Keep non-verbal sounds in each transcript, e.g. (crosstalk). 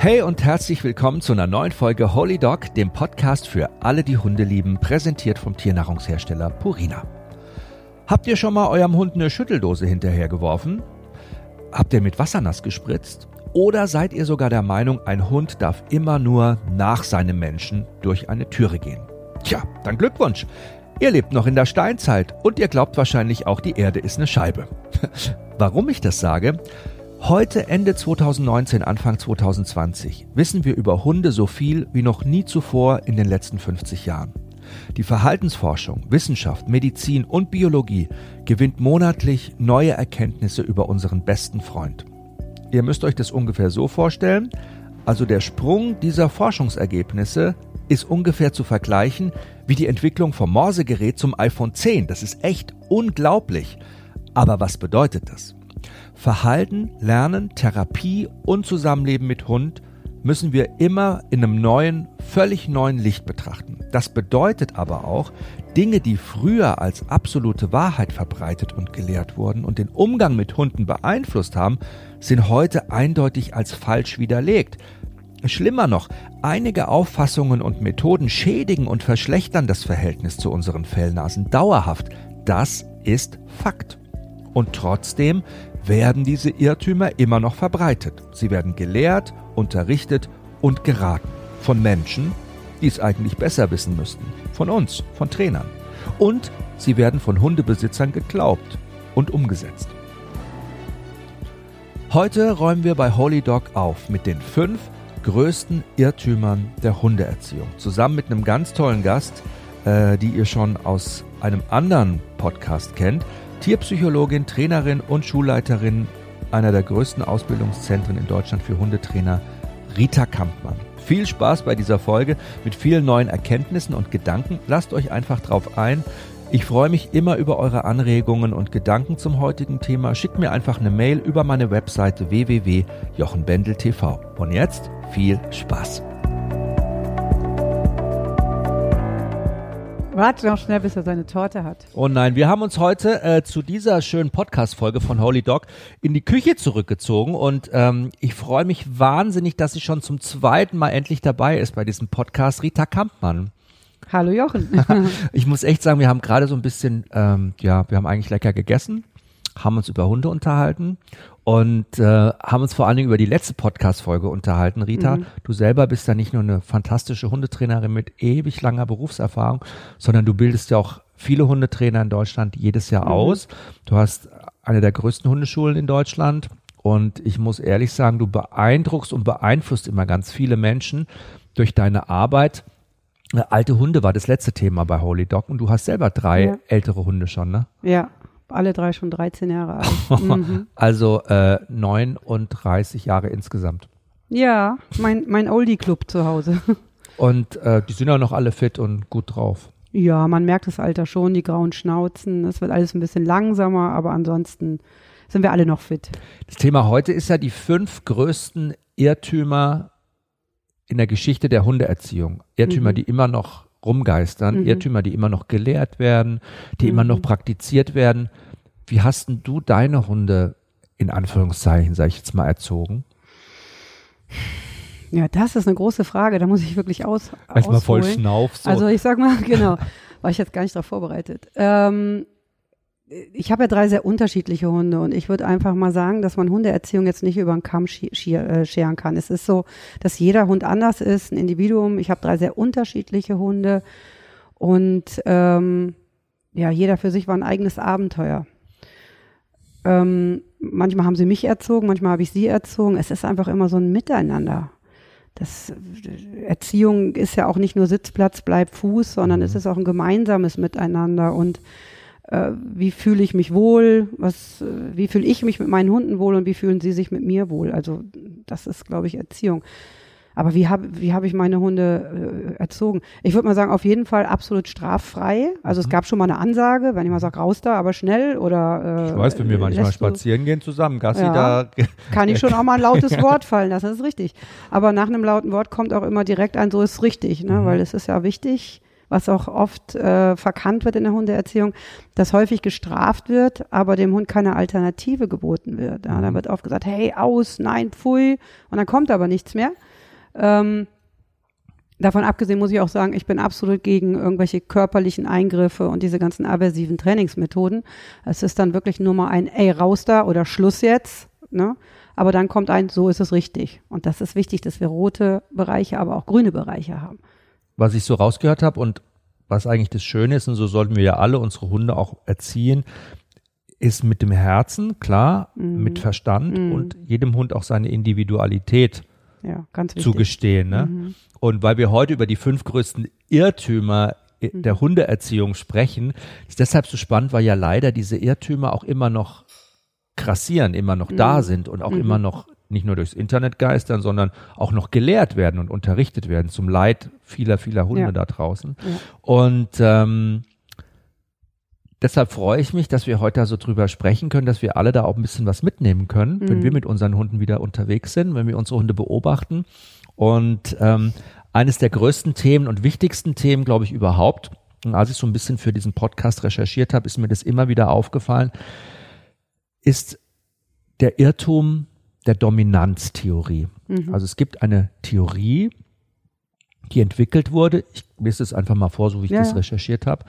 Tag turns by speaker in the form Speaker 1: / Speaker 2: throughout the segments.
Speaker 1: Hey und herzlich willkommen zu einer neuen Folge Holy Dog, dem Podcast für alle, die Hunde lieben, präsentiert vom Tiernahrungshersteller Purina. Habt ihr schon mal eurem Hund eine Schütteldose hinterhergeworfen? Habt ihr mit Wasser nass gespritzt? Oder seid ihr sogar der Meinung, ein Hund darf immer nur nach seinem Menschen durch eine Türe gehen? Tja, dann Glückwunsch. Ihr lebt noch in der Steinzeit und ihr glaubt wahrscheinlich auch, die Erde ist eine Scheibe. (laughs) Warum ich das sage? Heute, Ende 2019, Anfang 2020, wissen wir über Hunde so viel wie noch nie zuvor in den letzten 50 Jahren. Die Verhaltensforschung, Wissenschaft, Medizin und Biologie gewinnt monatlich neue Erkenntnisse über unseren besten Freund. Ihr müsst euch das ungefähr so vorstellen, also der Sprung dieser Forschungsergebnisse ist ungefähr zu vergleichen wie die Entwicklung vom Morsegerät zum iPhone 10. Das ist echt unglaublich. Aber was bedeutet das? Verhalten, Lernen, Therapie und Zusammenleben mit Hund müssen wir immer in einem neuen, völlig neuen Licht betrachten. Das bedeutet aber auch, Dinge, die früher als absolute Wahrheit verbreitet und gelehrt wurden und den Umgang mit Hunden beeinflusst haben, sind heute eindeutig als falsch widerlegt. Schlimmer noch, einige Auffassungen und Methoden schädigen und verschlechtern das Verhältnis zu unseren Fellnasen dauerhaft. Das ist Fakt. Und trotzdem werden diese Irrtümer immer noch verbreitet. Sie werden gelehrt, unterrichtet und geraten. Von Menschen, die es eigentlich besser wissen müssten. Von uns, von Trainern. Und sie werden von Hundebesitzern geglaubt und umgesetzt. Heute räumen wir bei Holy Dog auf mit den fünf größten Irrtümern der Hundeerziehung. Zusammen mit einem ganz tollen Gast, äh, die ihr schon aus einem anderen Podcast kennt. Tierpsychologin, Trainerin und Schulleiterin einer der größten Ausbildungszentren in Deutschland für Hundetrainer, Rita Kampmann. Viel Spaß bei dieser Folge mit vielen neuen Erkenntnissen und Gedanken. Lasst euch einfach drauf ein. Ich freue mich immer über eure Anregungen und Gedanken zum heutigen Thema. Schickt mir einfach eine Mail über meine Webseite www.jochenbendel.tv. Und jetzt viel Spaß.
Speaker 2: Warte noch schnell, bis er seine Torte hat.
Speaker 1: Oh nein, wir haben uns heute äh, zu dieser schönen Podcast-Folge von Holy Dog in die Küche zurückgezogen und ähm, ich freue mich wahnsinnig, dass sie schon zum zweiten Mal endlich dabei ist bei diesem Podcast, Rita Kampmann.
Speaker 2: Hallo Jochen. (laughs)
Speaker 1: ich muss echt sagen, wir haben gerade so ein bisschen, ähm, ja, wir haben eigentlich lecker gegessen, haben uns über Hunde unterhalten und äh, haben uns vor allen Dingen über die letzte Podcast-Folge unterhalten. Rita, mhm. du selber bist ja nicht nur eine fantastische Hundetrainerin mit ewig langer Berufserfahrung, sondern du bildest ja auch viele Hundetrainer in Deutschland jedes Jahr mhm. aus. Du hast eine der größten Hundeschulen in Deutschland und ich muss ehrlich sagen, du beeindruckst und beeinflusst immer ganz viele Menschen durch deine Arbeit. Äh, alte Hunde war das letzte Thema bei Holy Dog und du hast selber drei ja. ältere Hunde schon, ne?
Speaker 2: Ja, alle drei schon 13 Jahre alt. (laughs)
Speaker 1: Mhm. Also äh, 39 Jahre insgesamt.
Speaker 2: Ja, mein, mein Oldie-Club zu Hause. (laughs)
Speaker 1: Und äh, die sind ja noch alle fit und gut drauf.
Speaker 2: Ja, man merkt das Alter schon, die grauen Schnauzen. Es wird alles ein bisschen langsamer, aber ansonsten sind wir alle noch fit.
Speaker 1: Das Thema heute ist ja die fünf größten Irrtümer in der Geschichte der Hundeerziehung. Irrtümer, mhm. die immer noch rumgeistern, mhm. Irrtümer, die immer noch gelehrt werden, die mhm. immer noch praktiziert werden. Wie hast denn du deine Hunde in Anführungszeichen, sage ich jetzt mal, erzogen?
Speaker 2: Ja, das ist eine große Frage. Da muss ich wirklich aus.
Speaker 1: Erstmal voll Schnauf.
Speaker 2: So. Also ich sag mal, (laughs) genau, war ich jetzt gar nicht darauf vorbereitet. Ähm, ich habe ja drei sehr unterschiedliche Hunde und ich würde einfach mal sagen, dass man Hundeerziehung jetzt nicht über den Kamm äh, scheren kann. Es ist so, dass jeder Hund anders ist, ein Individuum. Ich habe drei sehr unterschiedliche Hunde und ähm, ja, jeder für sich war ein eigenes Abenteuer. Ähm, manchmal haben sie mich erzogen, manchmal habe ich sie erzogen. Es ist einfach immer so ein Miteinander. Das Erziehung ist ja auch nicht nur Sitzplatz, bleib Fuß, sondern es mhm. ist auch ein gemeinsames Miteinander und äh, wie fühle ich mich wohl, was, äh, wie fühle ich mich mit meinen Hunden wohl und wie fühlen sie sich mit mir wohl. Also das ist, glaube ich, Erziehung. Aber wie habe wie hab ich meine Hunde äh, erzogen? Ich würde mal sagen, auf jeden Fall absolut straffrei. Also mhm. es gab schon mal eine Ansage, wenn ich mal sage, raus da, aber schnell oder
Speaker 1: äh, Ich weiß, wenn wir manchmal spazieren gehen zusammen, Gassi ja, da. (laughs)
Speaker 2: Kann ich schon auch mal ein lautes (laughs) Wort fallen lassen, das ist richtig. Aber nach einem lauten Wort kommt auch immer direkt ein, so ist richtig, ne? Mhm. Weil es ist ja wichtig, was auch oft äh, verkannt wird in der Hundeerziehung, dass häufig gestraft wird, aber dem Hund keine Alternative geboten wird. Ja, da mhm. wird oft gesagt, hey, aus, nein, pfui, und dann kommt aber nichts mehr. Ähm, davon abgesehen muss ich auch sagen, ich bin absolut gegen irgendwelche körperlichen Eingriffe und diese ganzen aversiven Trainingsmethoden. Es ist dann wirklich nur mal ein, ey, raus da oder Schluss jetzt. Ne? Aber dann kommt ein, so ist es richtig. Und das ist wichtig, dass wir rote Bereiche, aber auch grüne Bereiche haben
Speaker 1: was ich so rausgehört habe und was eigentlich das Schöne ist, und so sollten wir ja alle unsere Hunde auch erziehen, ist mit dem Herzen, klar, mhm. mit Verstand mhm. und jedem Hund auch seine Individualität
Speaker 2: ja,
Speaker 1: zugestehen. Ne? Mhm. Und weil wir heute über die fünf größten Irrtümer mhm. der Hundeerziehung sprechen, ist deshalb so spannend, weil ja leider diese Irrtümer auch immer noch krassieren, immer noch da mhm. sind und auch mhm. immer noch nicht nur durchs Internet geistern, sondern auch noch gelehrt werden und unterrichtet werden, zum Leid vieler, vieler Hunde ja. da draußen. Ja. Und ähm, deshalb freue ich mich, dass wir heute so drüber sprechen können, dass wir alle da auch ein bisschen was mitnehmen können, mhm. wenn wir mit unseren Hunden wieder unterwegs sind, wenn wir unsere Hunde beobachten. Und ähm, eines der größten Themen und wichtigsten Themen, glaube ich, überhaupt, und als ich so ein bisschen für diesen Podcast recherchiert habe, ist mir das immer wieder aufgefallen, ist der Irrtum, der Dominanztheorie. Mhm. Also es gibt eine Theorie, die entwickelt wurde, ich lese es einfach mal vor, so wie ich ja, das recherchiert habe,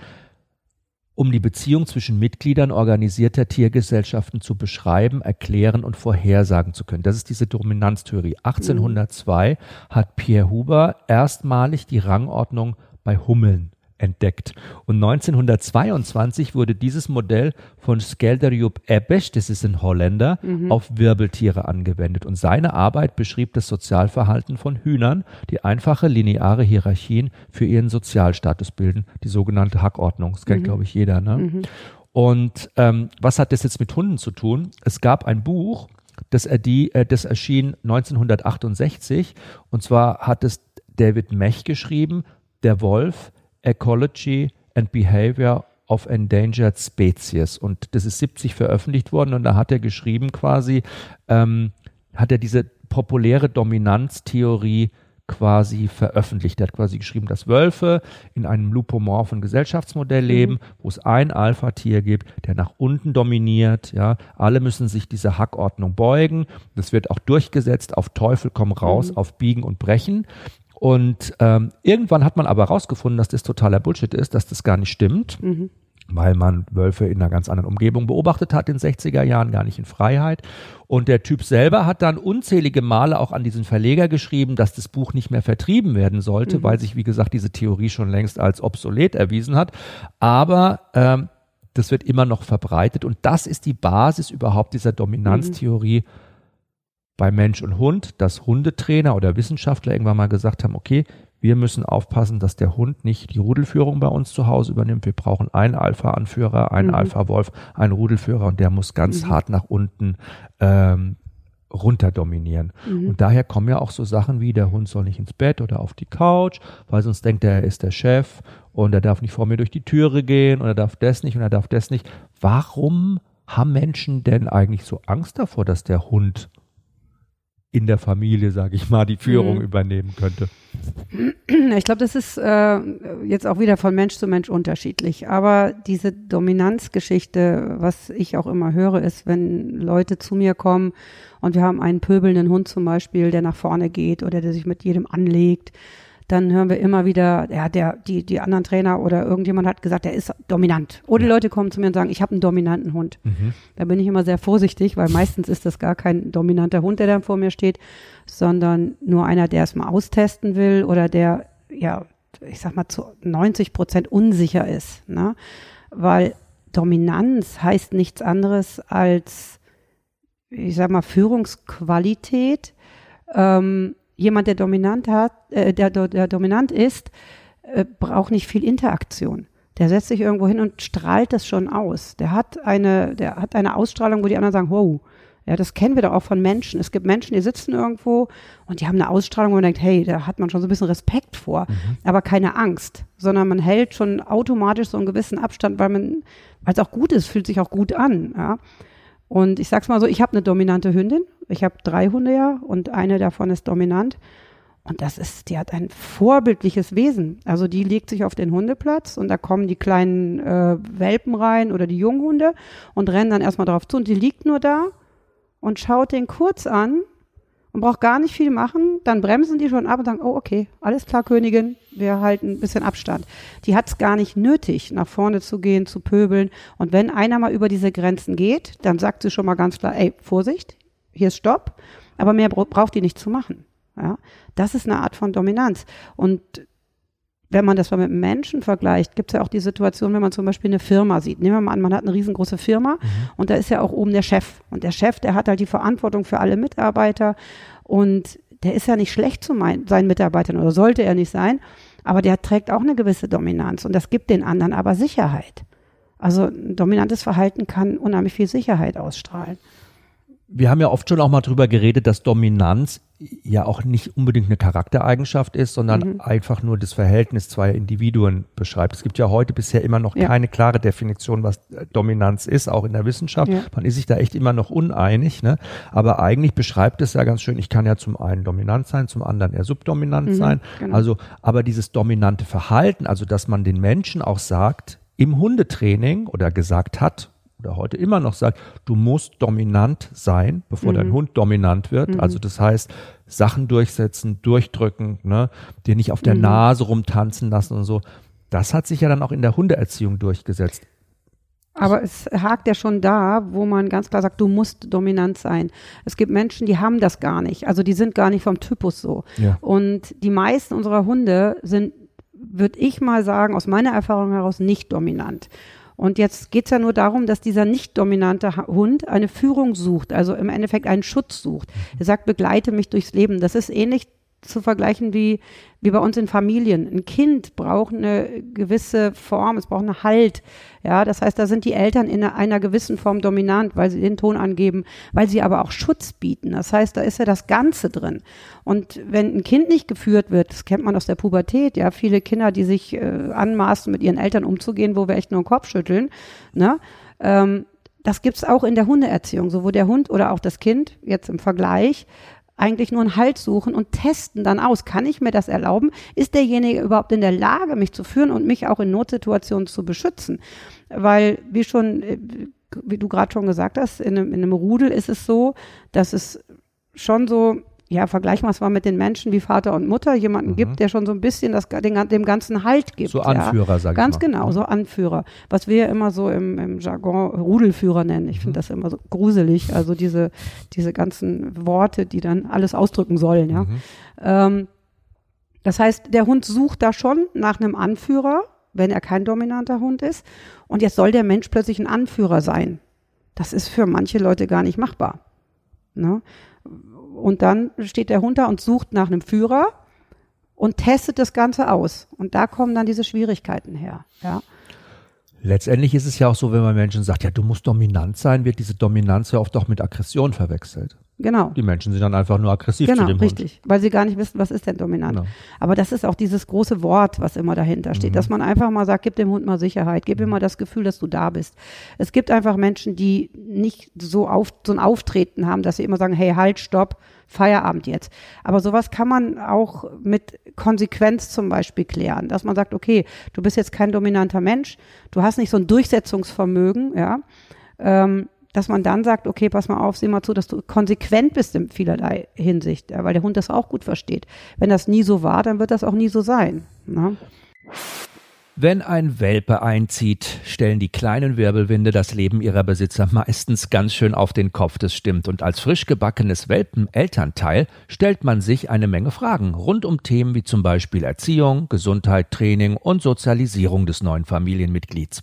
Speaker 1: um die Beziehung zwischen Mitgliedern organisierter Tiergesellschaften zu beschreiben, erklären und vorhersagen zu können. Das ist diese Dominanztheorie. 1802 mhm. hat Pierre Huber erstmalig die Rangordnung bei Hummeln entdeckt. Und 1922 wurde dieses Modell von Skelderjob Ebbesch, das ist ein Holländer, mhm. auf Wirbeltiere angewendet. Und seine Arbeit beschrieb das Sozialverhalten von Hühnern, die einfache lineare Hierarchien für ihren Sozialstatus bilden, die sogenannte Hackordnung. Das kennt, mhm. glaube ich, jeder. Ne? Mhm. Und ähm, was hat das jetzt mit Hunden zu tun? Es gab ein Buch, das, äh, das erschien 1968 und zwar hat es David Mech geschrieben, Der Wolf, Ecology and Behavior of Endangered Species. Und das ist 70 veröffentlicht worden und da hat er geschrieben quasi, ähm, hat er diese populäre Dominanztheorie quasi veröffentlicht. Er hat quasi geschrieben, dass Wölfe in einem lupomorphen Gesellschaftsmodell mhm. leben, mhm. wo es ein Alpha-Tier gibt, der nach unten dominiert. Ja, alle müssen sich dieser Hackordnung beugen. Das wird auch durchgesetzt auf Teufel komm raus, mhm. auf Biegen und Brechen. Und ähm, irgendwann hat man aber herausgefunden, dass das totaler Bullshit ist, dass das gar nicht stimmt. Mhm. Weil man Wölfe in einer ganz anderen Umgebung beobachtet hat in den 60er Jahren, gar nicht in Freiheit. Und der Typ selber hat dann unzählige Male auch an diesen Verleger geschrieben, dass das Buch nicht mehr vertrieben werden sollte, mhm. weil sich, wie gesagt, diese Theorie schon längst als obsolet erwiesen hat. Aber ähm, das wird immer noch verbreitet und das ist die Basis überhaupt dieser Dominanztheorie. Mhm bei Mensch und Hund, dass Hundetrainer oder Wissenschaftler irgendwann mal gesagt haben, okay, wir müssen aufpassen, dass der Hund nicht die Rudelführung bei uns zu Hause übernimmt. Wir brauchen einen Alpha-Anführer, einen mhm. Alpha-Wolf, einen Rudelführer und der muss ganz mhm. hart nach unten ähm, runter dominieren. Mhm. Und daher kommen ja auch so Sachen wie, der Hund soll nicht ins Bett oder auf die Couch, weil sonst denkt er, er ist der Chef und er darf nicht vor mir durch die Türe gehen und er darf das nicht und er darf das nicht. Warum haben Menschen denn eigentlich so Angst davor, dass der Hund in der Familie, sage ich mal, die Führung mhm. übernehmen könnte?
Speaker 2: Ich glaube, das ist äh, jetzt auch wieder von Mensch zu Mensch unterschiedlich. Aber diese Dominanzgeschichte, was ich auch immer höre, ist, wenn Leute zu mir kommen und wir haben einen pöbelnden Hund zum Beispiel, der nach vorne geht oder der sich mit jedem anlegt, dann hören wir immer wieder, ja, der, die, die anderen Trainer oder irgendjemand hat gesagt, der ist dominant. Oder die Leute kommen zu mir und sagen, ich habe einen dominanten Hund. Mhm. Da bin ich immer sehr vorsichtig, weil meistens ist das gar kein dominanter Hund, der dann vor mir steht, sondern nur einer, der es mal austesten will oder der, ja, ich sag mal, zu 90 Prozent unsicher ist. Ne? Weil Dominanz heißt nichts anderes als, ich sag mal, Führungsqualität. Ähm, jemand, der dominant hat, äh, der, der dominant ist, äh, braucht nicht viel Interaktion. Der setzt sich irgendwo hin und strahlt das schon aus. Der hat eine, der hat eine Ausstrahlung, wo die anderen sagen, wow, ja, das kennen wir doch auch von Menschen. Es gibt Menschen, die sitzen irgendwo und die haben eine Ausstrahlung, wo man denkt, hey, da hat man schon so ein bisschen Respekt vor, mhm. aber keine Angst, sondern man hält schon automatisch so einen gewissen Abstand, weil man, weil es auch gut ist, fühlt sich auch gut an, ja. Und ich sag's mal so, ich habe eine dominante Hündin. Ich habe drei Hunde ja und eine davon ist dominant. Und das ist, die hat ein vorbildliches Wesen. Also die legt sich auf den Hundeplatz und da kommen die kleinen äh, Welpen rein oder die Junghunde und rennen dann erstmal drauf zu und die liegt nur da und schaut den kurz an und braucht gar nicht viel machen. Dann bremsen die schon ab und sagen, oh okay, alles klar, Königin, wir halten ein bisschen Abstand. Die hat es gar nicht nötig, nach vorne zu gehen, zu pöbeln. Und wenn einer mal über diese Grenzen geht, dann sagt sie schon mal ganz klar, ey, Vorsicht, hier ist Stopp. Aber mehr braucht die nicht zu machen. Ja, das ist eine Art von Dominanz. Und wenn man das mal mit Menschen vergleicht, gibt es ja auch die Situation, wenn man zum Beispiel eine Firma sieht. Nehmen wir mal an, man hat eine riesengroße Firma mhm. und da ist ja auch oben der Chef. Und der Chef, der hat halt die Verantwortung für alle Mitarbeiter und der ist ja nicht schlecht zu mein, seinen Mitarbeitern oder sollte er nicht sein, aber der trägt auch eine gewisse Dominanz und das gibt den anderen aber Sicherheit. Also ein dominantes Verhalten kann unheimlich viel Sicherheit ausstrahlen
Speaker 1: wir haben ja oft schon auch mal drüber geredet, dass Dominanz ja auch nicht unbedingt eine Charaktereigenschaft ist, sondern mhm. einfach nur das Verhältnis zweier Individuen beschreibt. Es gibt ja heute bisher immer noch ja. keine klare Definition, was Dominanz ist, auch in der Wissenschaft. Ja. Man ist sich da echt immer noch uneinig, ne? Aber eigentlich beschreibt es ja ganz schön, ich kann ja zum einen dominant sein, zum anderen eher subdominant mhm, sein. Genau. Also, aber dieses dominante Verhalten, also dass man den Menschen auch sagt, im Hundetraining oder gesagt hat, oder heute immer noch sagt, du musst dominant sein, bevor mhm. dein Hund dominant wird. Mhm. Also das heißt, Sachen durchsetzen, durchdrücken, ne, dir nicht auf der mhm. Nase rumtanzen lassen und so. Das hat sich ja dann auch in der Hundeerziehung durchgesetzt.
Speaker 2: Aber es hakt ja schon da, wo man ganz klar sagt, du musst dominant sein. Es gibt Menschen, die haben das gar nicht. Also die sind gar nicht vom Typus so. Ja. Und die meisten unserer Hunde sind, würde ich mal sagen, aus meiner Erfahrung heraus nicht dominant. Und jetzt geht es ja nur darum, dass dieser nicht dominante Hund eine Führung sucht, also im Endeffekt einen Schutz sucht. Er sagt, begleite mich durchs Leben. Das ist ähnlich zu vergleichen wie, wie bei uns in Familien. Ein Kind braucht eine gewisse Form, es braucht einen Halt. Ja, das heißt, da sind die Eltern in einer gewissen Form dominant, weil sie den Ton angeben, weil sie aber auch Schutz bieten. Das heißt, da ist ja das Ganze drin. Und wenn ein Kind nicht geführt wird, das kennt man aus der Pubertät, ja, viele Kinder, die sich äh, anmaßen, mit ihren Eltern umzugehen, wo wir echt nur den Kopf schütteln, ne, ähm, das gibt's auch in der Hundeerziehung, so wo der Hund oder auch das Kind jetzt im Vergleich eigentlich nur einen Halt suchen und testen dann aus. Kann ich mir das erlauben? Ist derjenige überhaupt in der Lage, mich zu führen und mich auch in Notsituationen zu beschützen? Weil, wie schon, äh, wie du gerade schon gesagt hast, in einem, in einem Rudel ist es so, dass es schon so ja, vergleichen wir es mal mit den Menschen wie Vater und Mutter, jemanden mhm. gibt, der schon so ein bisschen das, den, dem Ganzen Halt gibt.
Speaker 1: So Anführer, ja. sag ich
Speaker 2: Ganz
Speaker 1: mal.
Speaker 2: genau, so Anführer. Was wir immer so im, im Jargon Rudelführer nennen. Ich mhm. finde das immer so gruselig. Also diese, diese ganzen Worte, die dann alles ausdrücken sollen, ja. Mhm. Ähm, das heißt, der Hund sucht da schon nach einem Anführer, wenn er kein dominanter Hund ist. Und jetzt soll der Mensch plötzlich ein Anführer sein. Das ist für manche Leute gar nicht machbar. Ne? Und dann steht der Hund da und sucht nach einem Führer und testet das Ganze aus. Und da kommen dann diese Schwierigkeiten her. Ja.
Speaker 1: Letztendlich ist es ja auch so, wenn man Menschen sagt, ja, du musst dominant sein, wird diese Dominanz ja oft auch mit Aggression verwechselt.
Speaker 2: Genau.
Speaker 1: Die Menschen sind dann einfach nur aggressiv
Speaker 2: genau,
Speaker 1: zu dem
Speaker 2: richtig, Hund. weil sie gar nicht wissen, was ist denn dominant. Genau. Aber das ist auch dieses große Wort, was immer dahinter steht, mhm. dass man einfach mal sagt, gib dem Hund mal Sicherheit, gib ihm mhm. mal das Gefühl, dass du da bist. Es gibt einfach Menschen, die nicht so, auf, so ein Auftreten haben, dass sie immer sagen, hey, halt, stopp, Feierabend jetzt. Aber sowas kann man auch mit Konsequenz zum Beispiel klären, dass man sagt, okay, du bist jetzt kein dominanter Mensch, du hast nicht so ein Durchsetzungsvermögen, ja. Ähm, dass man dann sagt, okay, pass mal auf, sieh mal zu, dass du konsequent bist in vielerlei Hinsicht, weil der Hund das auch gut versteht. Wenn das nie so war, dann wird das auch nie so sein. Ne?
Speaker 1: Wenn ein Welpe einzieht, stellen die kleinen Wirbelwinde das Leben ihrer Besitzer meistens ganz schön auf den Kopf, das stimmt. Und als frisch gebackenes Welpenelternteil stellt man sich eine Menge Fragen rund um Themen wie zum Beispiel Erziehung, Gesundheit, Training und Sozialisierung des neuen Familienmitglieds.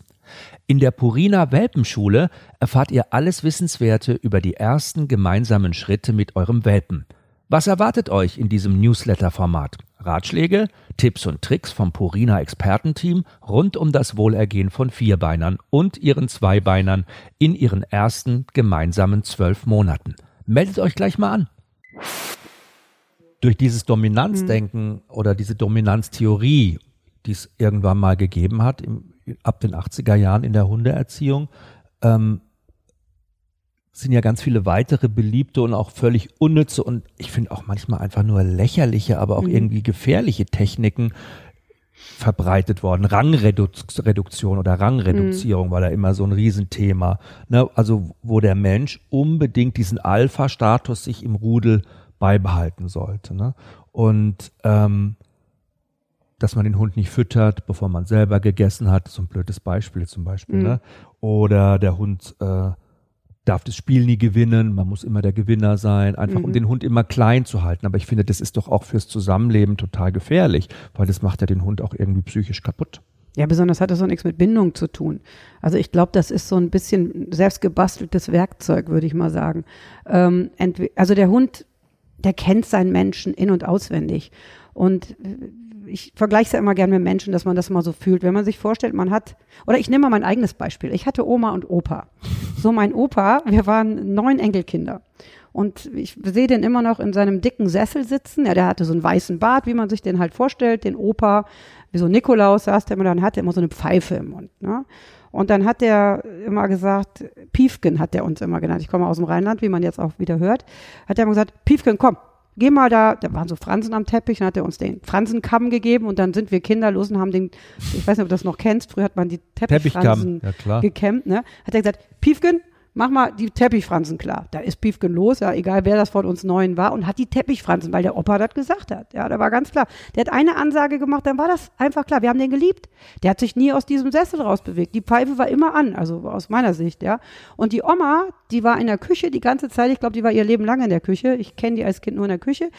Speaker 1: In der Purina Welpenschule erfahrt ihr alles Wissenswerte über die ersten gemeinsamen Schritte mit eurem Welpen. Was erwartet euch in diesem Newsletter-Format? Ratschläge, Tipps und Tricks vom Purina Expertenteam rund um das Wohlergehen von Vierbeinern und ihren Zweibeinern in ihren ersten gemeinsamen zwölf Monaten. Meldet euch gleich mal an. Durch dieses Dominanzdenken mhm. oder diese Dominanztheorie, die es irgendwann mal gegeben hat, im, ab den 80er Jahren in der Hundeerziehung, ähm, sind ja ganz viele weitere beliebte und auch völlig unnütze und ich finde auch manchmal einfach nur lächerliche, aber auch mhm. irgendwie gefährliche Techniken verbreitet worden. Rangreduktion oder Rangreduzierung mhm. war da immer so ein Riesenthema. Ne? Also wo der Mensch unbedingt diesen Alpha-Status sich im Rudel beibehalten sollte. Ne? Und ähm, dass man den Hund nicht füttert, bevor man selber gegessen hat, so ein blödes Beispiel zum Beispiel. Mhm. Ne? Oder der Hund äh, darf das Spiel nie gewinnen, man muss immer der Gewinner sein, einfach mhm. um den Hund immer klein zu halten. Aber ich finde, das ist doch auch fürs Zusammenleben total gefährlich, weil das macht ja den Hund auch irgendwie psychisch kaputt.
Speaker 2: Ja, besonders hat das auch nichts mit Bindung zu tun. Also ich glaube, das ist so ein bisschen selbstgebasteltes Werkzeug, würde ich mal sagen. Ähm, also der Hund, der kennt seinen Menschen in- und auswendig. Und ich vergleiche es ja immer gerne mit Menschen, dass man das mal so fühlt. Wenn man sich vorstellt, man hat, oder ich nehme mal mein eigenes Beispiel. Ich hatte Oma und Opa. So mein Opa, wir waren neun Enkelkinder. Und ich sehe den immer noch in seinem dicken Sessel sitzen. Ja, der hatte so einen weißen Bart, wie man sich den halt vorstellt. Den Opa, wie so Nikolaus saß der immer, dann hatte er immer so eine Pfeife im Mund. Ne? Und dann hat er immer gesagt, Piefken hat er uns immer genannt. Ich komme aus dem Rheinland, wie man jetzt auch wieder hört. Hat er immer gesagt, Piefken, komm, geh mal da, da waren so Fransen am Teppich, dann hat er uns den Fransenkamm gegeben und dann sind wir kinderlos und haben den, ich weiß nicht, ob du das noch kennst, früher hat man die Teppichfransen ja, gekämmt, ne? Hat er gesagt, Piefken, mach mal die Teppichfransen klar. Da ist Piefken los, ja, egal wer das von uns Neuen war und hat die Teppichfransen, weil der Opa das gesagt hat. Ja, da war ganz klar. Der hat eine Ansage gemacht, dann war das einfach klar. Wir haben den geliebt. Der hat sich nie aus diesem Sessel rausbewegt. Die Pfeife war immer an, also aus meiner Sicht, ja. Und die Oma, die war in der Küche die ganze Zeit. Ich glaube, die war ihr Leben lang in der Küche. Ich kenne die als Kind nur in der Küche.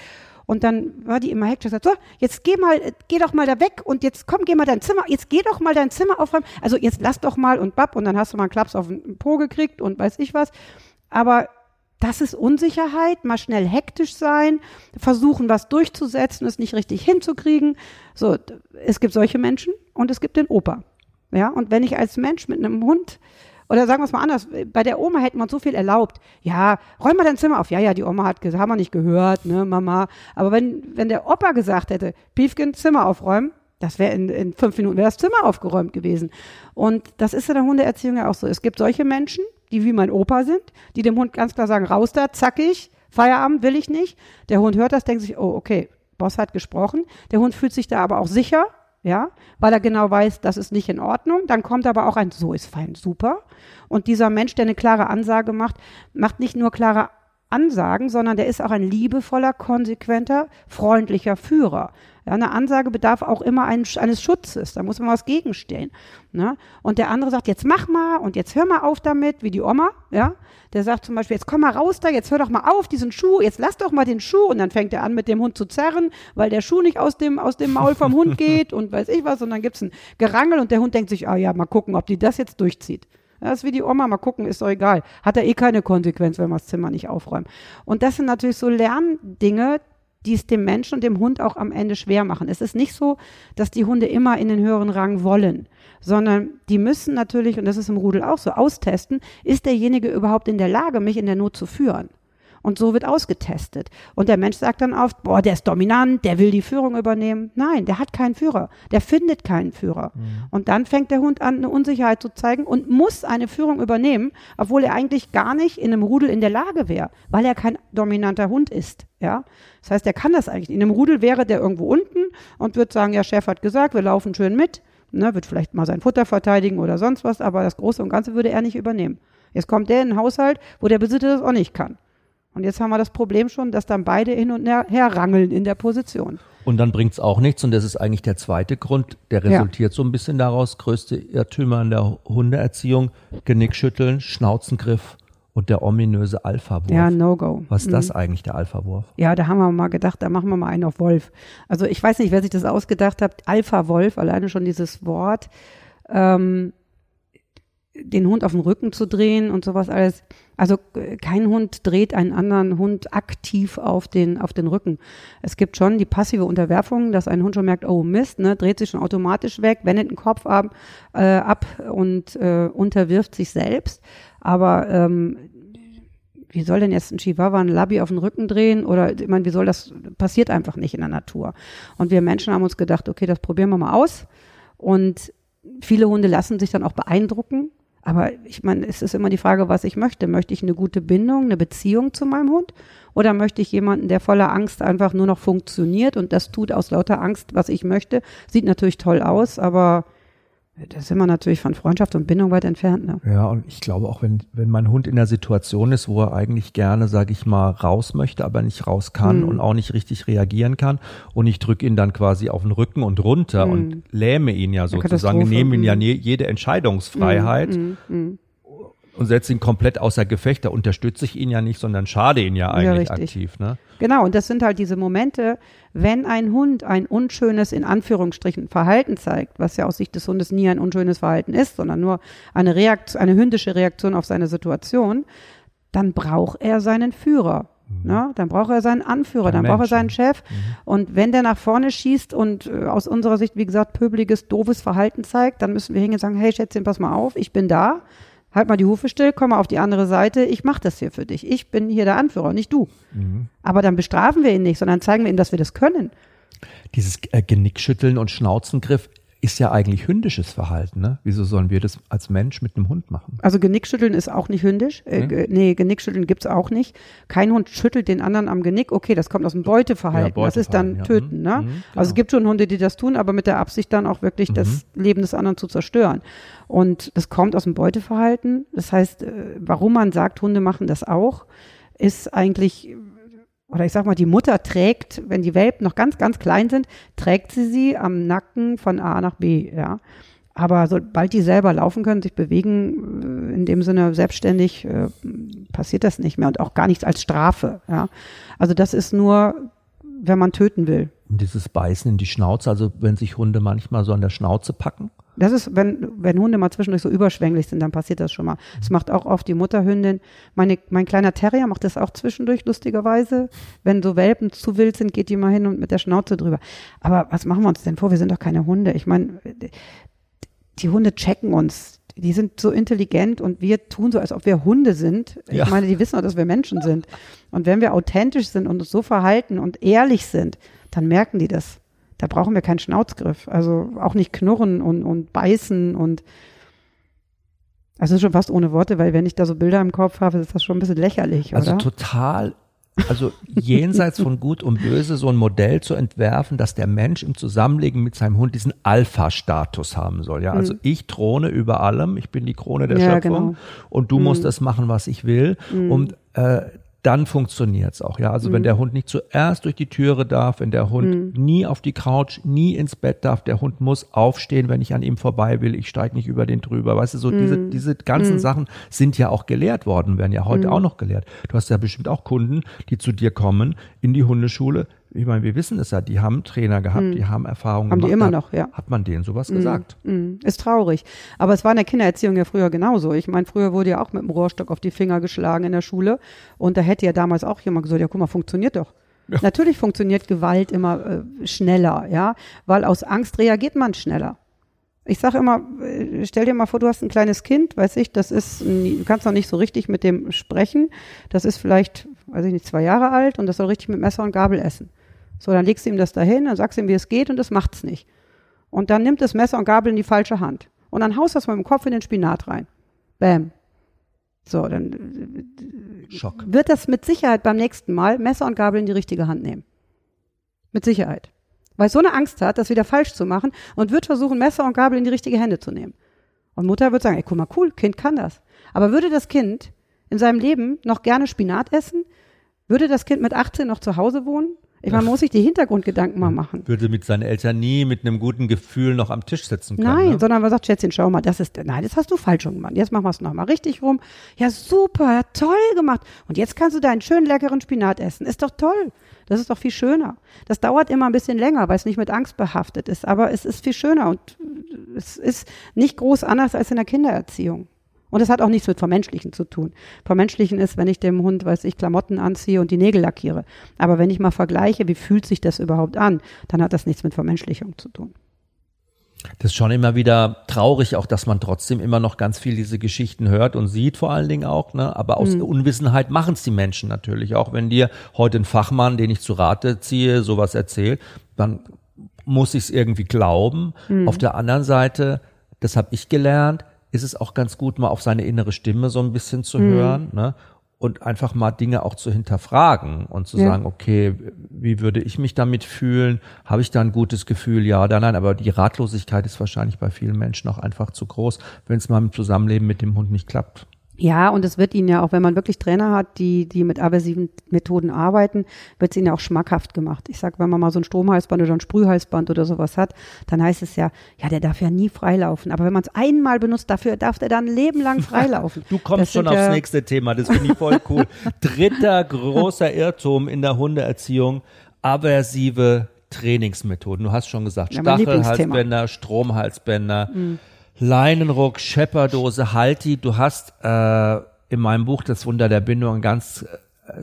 Speaker 2: Und dann war die immer hektisch, sagt, so, jetzt geh mal, geh doch mal da weg und jetzt komm, geh mal dein Zimmer, jetzt geh doch mal dein Zimmer aufräumen. Also jetzt lass doch mal und bapp und dann hast du mal einen Klaps auf den Po gekriegt und weiß ich was. Aber das ist Unsicherheit, mal schnell hektisch sein, versuchen, was durchzusetzen, es nicht richtig hinzukriegen. So, es gibt solche Menschen und es gibt den Opa. Ja, und wenn ich als Mensch mit einem Hund oder sagen wir es mal anders, bei der Oma hätte man so viel erlaubt. Ja, räum mal dein Zimmer auf. Ja, ja, die Oma hat gesagt, haben wir nicht gehört, ne, Mama. Aber wenn, wenn der Opa gesagt hätte, Piefken, Zimmer aufräumen, das wäre in, in fünf Minuten wäre das Zimmer aufgeräumt gewesen. Und das ist in der Hundeerziehung ja auch so. Es gibt solche Menschen, die wie mein Opa sind, die dem Hund ganz klar sagen, raus da, zackig, Feierabend will ich nicht. Der Hund hört das, denkt sich, oh, okay, Boss hat gesprochen. Der Hund fühlt sich da aber auch sicher, ja, weil er genau weiß, das ist nicht in Ordnung. Dann kommt aber auch ein, so ist fein, super. Und dieser Mensch, der eine klare Ansage macht, macht nicht nur klare Ansagen, sondern der ist auch ein liebevoller, konsequenter, freundlicher Führer. Ja, eine Ansage bedarf auch immer eines, eines Schutzes. Da muss man was gegenstehen. Ne? Und der andere sagt, jetzt mach mal und jetzt hör mal auf damit, wie die Oma. Ja, der sagt zum Beispiel, jetzt komm mal raus da, jetzt hör doch mal auf diesen Schuh, jetzt lass doch mal den Schuh und dann fängt er an mit dem Hund zu zerren, weil der Schuh nicht aus dem aus dem Maul vom Hund (laughs) geht und weiß ich was und dann gibt's ein Gerangel und der Hund denkt sich, ah ja, mal gucken, ob die das jetzt durchzieht. Das ist wie die Oma, mal gucken, ist doch egal. Hat er eh keine Konsequenz, wenn wir das Zimmer nicht aufräumen. Und das sind natürlich so Lerndinge, die es dem Menschen und dem Hund auch am Ende schwer machen. Es ist nicht so, dass die Hunde immer in den höheren Rang wollen, sondern die müssen natürlich, und das ist im Rudel auch so, austesten, ist derjenige überhaupt in der Lage, mich in der Not zu führen. Und so wird ausgetestet. Und der Mensch sagt dann oft, boah, der ist dominant, der will die Führung übernehmen. Nein, der hat keinen Führer. Der findet keinen Führer. Mhm. Und dann fängt der Hund an, eine Unsicherheit zu zeigen und muss eine Führung übernehmen, obwohl er eigentlich gar nicht in einem Rudel in der Lage wäre, weil er kein dominanter Hund ist. Ja, das heißt, er kann das eigentlich. In einem Rudel wäre der irgendwo unten und wird sagen, ja, Chef hat gesagt, wir laufen schön mit, ne, wird vielleicht mal sein Futter verteidigen oder sonst was, aber das Große und Ganze würde er nicht übernehmen. Jetzt kommt der in einen Haushalt, wo der Besitzer das auch nicht kann. Und jetzt haben wir das Problem schon, dass dann beide hin und her rangeln in der Position.
Speaker 1: Und dann bringt es auch nichts. Und das ist eigentlich der zweite Grund, der resultiert ja. so ein bisschen daraus. Größte Irrtümer in der Hundeerziehung, Genickschütteln, Schnauzengriff und der ominöse Alpha-Wurf.
Speaker 2: Ja, No-Go.
Speaker 1: Was ist das mhm. eigentlich, der Alpha-Wurf?
Speaker 2: Ja, da haben wir mal gedacht, da machen wir mal einen auf Wolf. Also ich weiß nicht, wer sich das ausgedacht hat. Alpha-Wolf, alleine schon dieses Wort. Ähm, den Hund auf den Rücken zu drehen und sowas alles. Also äh, kein Hund dreht einen anderen Hund aktiv auf den, auf den Rücken. Es gibt schon die passive Unterwerfung, dass ein Hund schon merkt, oh Mist, ne, dreht sich schon automatisch weg, wendet den Kopf ab, äh, ab und äh, unterwirft sich selbst. Aber ähm, wie soll denn jetzt ein Chihuahua ein Labby auf den Rücken drehen? Oder ich meine, wie soll das, passiert einfach nicht in der Natur. Und wir Menschen haben uns gedacht, okay, das probieren wir mal aus. Und viele Hunde lassen sich dann auch beeindrucken Aber ich meine, es ist immer die Frage, was ich möchte. Möchte ich eine gute Bindung, eine Beziehung zu meinem Hund? Oder möchte ich jemanden, der voller Angst einfach nur noch funktioniert und das tut aus lauter Angst, was ich möchte? Sieht natürlich toll aus, aber da sind wir natürlich von Freundschaft und Bindung weit entfernt. Ne?
Speaker 1: Ja, und ich glaube auch, wenn, wenn mein Hund in der Situation ist, wo er eigentlich gerne, sage ich mal, raus möchte, aber nicht raus kann mhm. und auch nicht richtig reagieren kann und ich drücke ihn dann quasi auf den Rücken und runter mhm. und lähme ihn ja sozusagen, nehme ihn ja mhm. jede Entscheidungsfreiheit. Mhm. Und setze ihn komplett außer Gefecht, da unterstütze ich ihn ja nicht, sondern schade ihn ja eigentlich ja, aktiv. Ne?
Speaker 2: Genau, und das sind halt diese Momente, wenn ein Hund ein unschönes, in Anführungsstrichen, Verhalten zeigt, was ja aus Sicht des Hundes nie ein unschönes Verhalten ist, sondern nur eine, Reaktion, eine hündische Reaktion auf seine Situation, dann braucht er seinen Führer. Mhm. Ne? Dann braucht er seinen Anführer, dann braucht er seinen Chef. Mhm. Und wenn der nach vorne schießt und äh, aus unserer Sicht, wie gesagt, pöbeliges, doofes Verhalten zeigt, dann müssen wir hingehen und sagen, hey Schätzchen, pass mal auf, ich bin da halt mal die Hufe still, komm mal auf die andere Seite, ich mache das hier für dich. Ich bin hier der Anführer, nicht du. Mhm. Aber dann bestrafen wir ihn nicht, sondern zeigen wir ihm, dass wir das können.
Speaker 1: Dieses äh, Genickschütteln und Schnauzengriff ist ja eigentlich hündisches Verhalten. Ne? Wieso sollen wir das als Mensch mit einem Hund machen?
Speaker 2: Also Genickschütteln ist auch nicht hündisch. Äh, hm? Nee, Genickschütteln gibt's auch nicht. Kein Hund schüttelt den anderen am Genick. Okay, das kommt aus dem Beuteverhalten. Ja, Beuteverhalten das ist dann ja. Töten. Ne? Mhm, genau. Also es gibt schon Hunde, die das tun, aber mit der Absicht dann auch wirklich mhm. das Leben des anderen zu zerstören. Und das kommt aus dem Beuteverhalten. Das heißt, äh, warum man sagt, Hunde machen das auch, ist eigentlich oder ich sag mal, die Mutter trägt, wenn die Welpen noch ganz, ganz klein sind, trägt sie sie am Nacken von A nach B, ja. Aber sobald die selber laufen können, sich bewegen, äh, in dem Sinne selbstständig, äh, passiert das nicht mehr und auch gar nichts als Strafe, ja. Also das ist nur, wenn man töten will.
Speaker 1: Und dieses Beißen in die Schnauze, also wenn sich Hunde manchmal so an der Schnauze packen?
Speaker 2: Das ist, wenn, wenn Hunde mal zwischendurch so überschwänglich sind, dann passiert das schon mal. Das macht auch oft die Mutterhündin. Meine, mein kleiner Terrier macht das auch zwischendurch, lustigerweise. Wenn so Welpen zu wild sind, geht die mal hin und mit der Schnauze drüber. Aber was machen wir uns denn vor? Wir sind doch keine Hunde. Ich meine, die Hunde checken uns. Die sind so intelligent und wir tun so, als ob wir Hunde sind. Ich ja. meine, die wissen auch, dass wir Menschen sind. Und wenn wir authentisch sind und uns so verhalten und ehrlich sind, dann merken die das. Da brauchen wir keinen Schnauzgriff. Also auch nicht knurren und, und beißen und also schon fast ohne Worte, weil wenn ich da so Bilder im Kopf habe, ist das schon ein bisschen lächerlich,
Speaker 1: also
Speaker 2: oder?
Speaker 1: Also total also jenseits von Gut und Böse so ein Modell zu entwerfen, dass der Mensch im Zusammenlegen mit seinem Hund diesen Alpha-Status haben soll. Ja, also mhm. ich throne über allem, ich bin die Krone der ja, Schöpfung genau. und du mhm. musst das machen, was ich will. Mhm. Und äh, dann funktioniert's auch. Ja, also mhm. wenn der Hund nicht zuerst durch die Türe darf, wenn der Hund mhm. nie auf die Couch, nie ins Bett darf, der Hund muss aufstehen, wenn ich an ihm vorbei will, ich steige nicht über den drüber. Weißt du, so mhm. diese, diese ganzen mhm. Sachen sind ja auch gelehrt worden, werden ja heute mhm. auch noch gelehrt. Du hast ja bestimmt auch Kunden, die zu dir kommen in die Hundeschule, ich meine, wir wissen es ja, die haben Trainer gehabt, mhm. die haben Erfahrungen
Speaker 2: haben
Speaker 1: gemacht.
Speaker 2: Haben die immer noch, ja.
Speaker 1: Hat man denen sowas mhm. gesagt?
Speaker 2: Mhm. Ist traurig. Aber es war in der Kindererziehung ja früher genauso. Ich meine, früher wurde ja auch mit dem Rohrstock auf die Finger geschlagen in der Schule. Und da hätte ja damals auch jemand gesagt, ja guck mal, funktioniert doch. Ja. Natürlich funktioniert Gewalt immer äh, schneller, ja, weil aus Angst reagiert man schneller. Ich sage immer, äh, stell dir mal vor, du hast ein kleines Kind, weiß ich, das ist, du kannst noch nicht so richtig mit dem sprechen. Das ist vielleicht, weiß ich nicht, zwei Jahre alt und das soll richtig mit Messer und Gabel essen. So, dann legst du ihm das dahin, dann sagst du ihm, wie es geht und das macht's nicht. Und dann nimmt das Messer und Gabel in die falsche Hand. Und dann haust du das mit dem Kopf in den Spinat rein. Bäm. So, dann Schock. wird das mit Sicherheit beim nächsten Mal Messer und Gabel in die richtige Hand nehmen. Mit Sicherheit. Weil es so eine Angst hat, das wieder falsch zu machen und wird versuchen, Messer und Gabel in die richtige Hände zu nehmen. Und Mutter wird sagen, ey, guck mal, cool, Kind kann das. Aber würde das Kind in seinem Leben noch gerne Spinat essen? Würde das Kind mit 18 noch zu Hause wohnen? Ich meine, man muss sich die Hintergrundgedanken mal machen.
Speaker 1: Würde mit seinen Eltern nie mit einem guten Gefühl noch am Tisch sitzen können.
Speaker 2: Nein,
Speaker 1: ne?
Speaker 2: sondern man sagt, Schätzchen, schau mal, das ist, nein, das hast du falsch gemacht. Jetzt machen wir es nochmal richtig rum. Ja, super, toll gemacht. Und jetzt kannst du deinen schönen leckeren Spinat essen. Ist doch toll. Das ist doch viel schöner. Das dauert immer ein bisschen länger, weil es nicht mit Angst behaftet ist. Aber es ist viel schöner und es ist nicht groß anders als in der Kindererziehung. Und es hat auch nichts mit Vermenschlichen zu tun. Vermenschlichen ist, wenn ich dem Hund, weiß ich, Klamotten anziehe und die Nägel lackiere. Aber wenn ich mal vergleiche, wie fühlt sich das überhaupt an, dann hat das nichts mit Vermenschlichung zu tun.
Speaker 1: Das ist schon immer wieder traurig, auch dass man trotzdem immer noch ganz viel diese Geschichten hört und sieht, vor allen Dingen auch. Ne? Aber aus mhm. Unwissenheit machen es die Menschen natürlich auch. Wenn dir heute ein Fachmann, den ich zu Rate ziehe, sowas erzählt, dann muss ich es irgendwie glauben. Mhm. Auf der anderen Seite, das habe ich gelernt, ist es auch ganz gut, mal auf seine innere Stimme so ein bisschen zu mhm. hören, ne? Und einfach mal Dinge auch zu hinterfragen und zu ja. sagen, okay, wie würde ich mich damit fühlen? Habe ich da ein gutes Gefühl? Ja oder nein? Aber die Ratlosigkeit ist wahrscheinlich bei vielen Menschen auch einfach zu groß, wenn es mal im Zusammenleben mit dem Hund nicht klappt.
Speaker 2: Ja, und es wird Ihnen ja auch, wenn man wirklich Trainer hat, die, die mit aversiven Methoden arbeiten, wird es Ihnen ja auch schmackhaft gemacht. Ich sag, wenn man mal so ein Stromhalsband oder ein Sprühhalsband oder sowas hat, dann heißt es ja, ja, der darf ja nie freilaufen. Aber wenn man es einmal benutzt, dafür darf der dann ein Leben lang freilaufen. (laughs)
Speaker 1: du kommst das schon aufs ja nächste Thema, das finde ich voll cool. (laughs) Dritter großer Irrtum in der Hundeerziehung, aversive Trainingsmethoden. Du hast schon gesagt, ja, Stachelhalsbänder, Stromhalsbänder. Mhm Leinenruck, Schepperdose, Halti. Du hast äh, in meinem Buch Das Wunder der Bindung ganz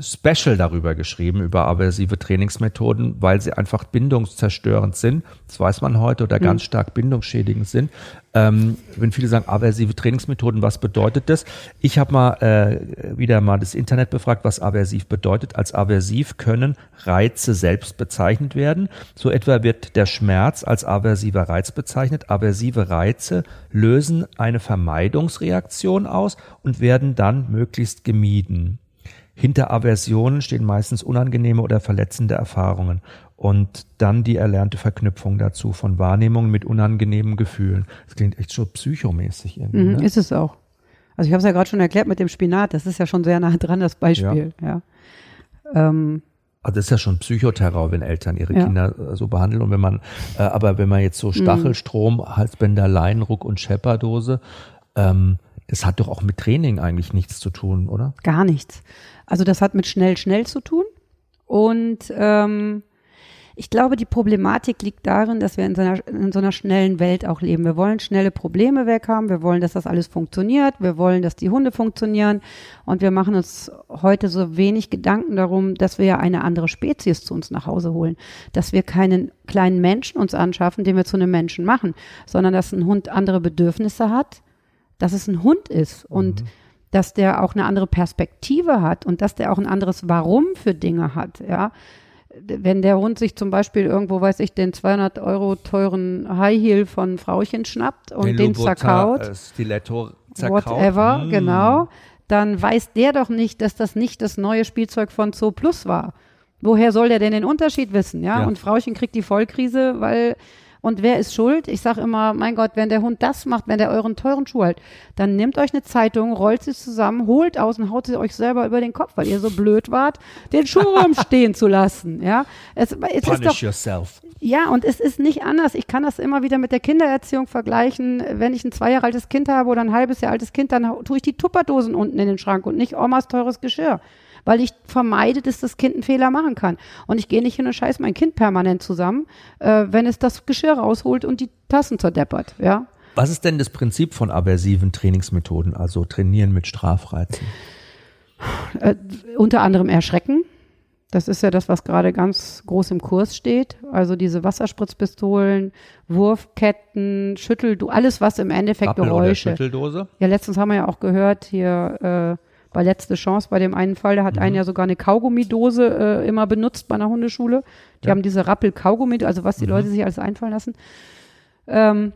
Speaker 1: Special darüber geschrieben, über aversive Trainingsmethoden, weil sie einfach bindungszerstörend sind. Das weiß man heute oder ganz mhm. stark bindungsschädigend sind. Ähm, wenn viele sagen, aversive Trainingsmethoden, was bedeutet das? Ich habe mal äh, wieder mal das Internet befragt, was aversiv bedeutet. Als aversiv können Reize selbst bezeichnet werden. So etwa wird der Schmerz als aversiver Reiz bezeichnet. Aversive Reize lösen eine Vermeidungsreaktion aus und werden dann möglichst gemieden. Hinter Aversionen stehen meistens unangenehme oder verletzende Erfahrungen und dann die erlernte Verknüpfung dazu von Wahrnehmungen mit unangenehmen Gefühlen. Das klingt echt so psychomäßig irgendwie.
Speaker 2: Mhm, ne? Ist es auch. Also ich habe es ja gerade schon erklärt mit dem Spinat, das ist ja schon sehr nah dran, das Beispiel. Ja.
Speaker 1: ja. Ähm, also das ist ja schon Psychoterror, wenn Eltern ihre ja. Kinder äh, so behandeln. Und wenn man, äh, aber wenn man jetzt so mhm. Stachelstrom, mhm. Halsbänder, Leinruck und Schepperdose, ähm, das hat doch auch mit Training eigentlich nichts zu tun, oder?
Speaker 2: Gar nichts. Also das hat mit schnell, schnell zu tun. Und ähm, ich glaube, die Problematik liegt darin, dass wir in so, einer, in so einer schnellen Welt auch leben. Wir wollen schnelle Probleme weg haben. Wir wollen, dass das alles funktioniert. Wir wollen, dass die Hunde funktionieren. Und wir machen uns heute so wenig Gedanken darum, dass wir ja eine andere Spezies zu uns nach Hause holen. Dass wir keinen kleinen Menschen uns anschaffen, den wir zu einem Menschen machen, sondern dass ein Hund andere Bedürfnisse hat, dass es ein Hund ist. Und mhm dass der auch eine andere Perspektive hat und dass der auch ein anderes Warum für Dinge hat, ja. Wenn der Hund sich zum Beispiel irgendwo, weiß ich, den 200 Euro teuren High Heel von Frauchen schnappt und den, den zerkaut,
Speaker 1: Stiletto zerkaut,
Speaker 2: whatever, mm. genau, dann weiß der doch nicht, dass das nicht das neue Spielzeug von Zoo Plus war. Woher soll der denn den Unterschied wissen, ja? ja. Und Frauchen kriegt die Vollkrise, weil und wer ist schuld? Ich sage immer, mein Gott, wenn der Hund das macht, wenn der euren teuren Schuh hält, dann nehmt euch eine Zeitung, rollt sie zusammen, holt aus und haut sie euch selber über den Kopf, weil ihr so blöd wart, den Schuh rumstehen (laughs) zu lassen. Ja,
Speaker 1: es, es Punish ist doch, yourself.
Speaker 2: Ja, und es ist nicht anders. Ich kann das immer wieder mit der Kindererziehung vergleichen. Wenn ich ein zwei Jahre altes Kind habe oder ein halbes Jahr altes Kind, dann tue ich die Tupperdosen unten in den Schrank und nicht Omas teures Geschirr weil ich vermeide, dass das Kind einen Fehler machen kann. Und ich gehe nicht hin und scheiß mein Kind permanent zusammen, äh, wenn es das Geschirr rausholt und die Tassen zerdeppert, ja.
Speaker 1: Was ist denn das Prinzip von aversiven Trainingsmethoden, also trainieren mit Strafreizen?
Speaker 2: Äh, unter anderem erschrecken. Das ist ja das, was gerade ganz groß im Kurs steht. Also diese Wasserspritzpistolen, Wurfketten, Schüttel, alles was im Endeffekt Rappel Geräusche.
Speaker 1: Schütteldose?
Speaker 2: Ja, letztens haben wir ja auch gehört hier äh, bei letzte Chance bei dem einen Fall, der hat mhm. einen ja sogar eine Kaugummidose äh, immer benutzt bei einer Hundeschule. Die ja. haben diese Rappel-Kaugummi, also was die mhm. Leute sich alles einfallen lassen. Ähm,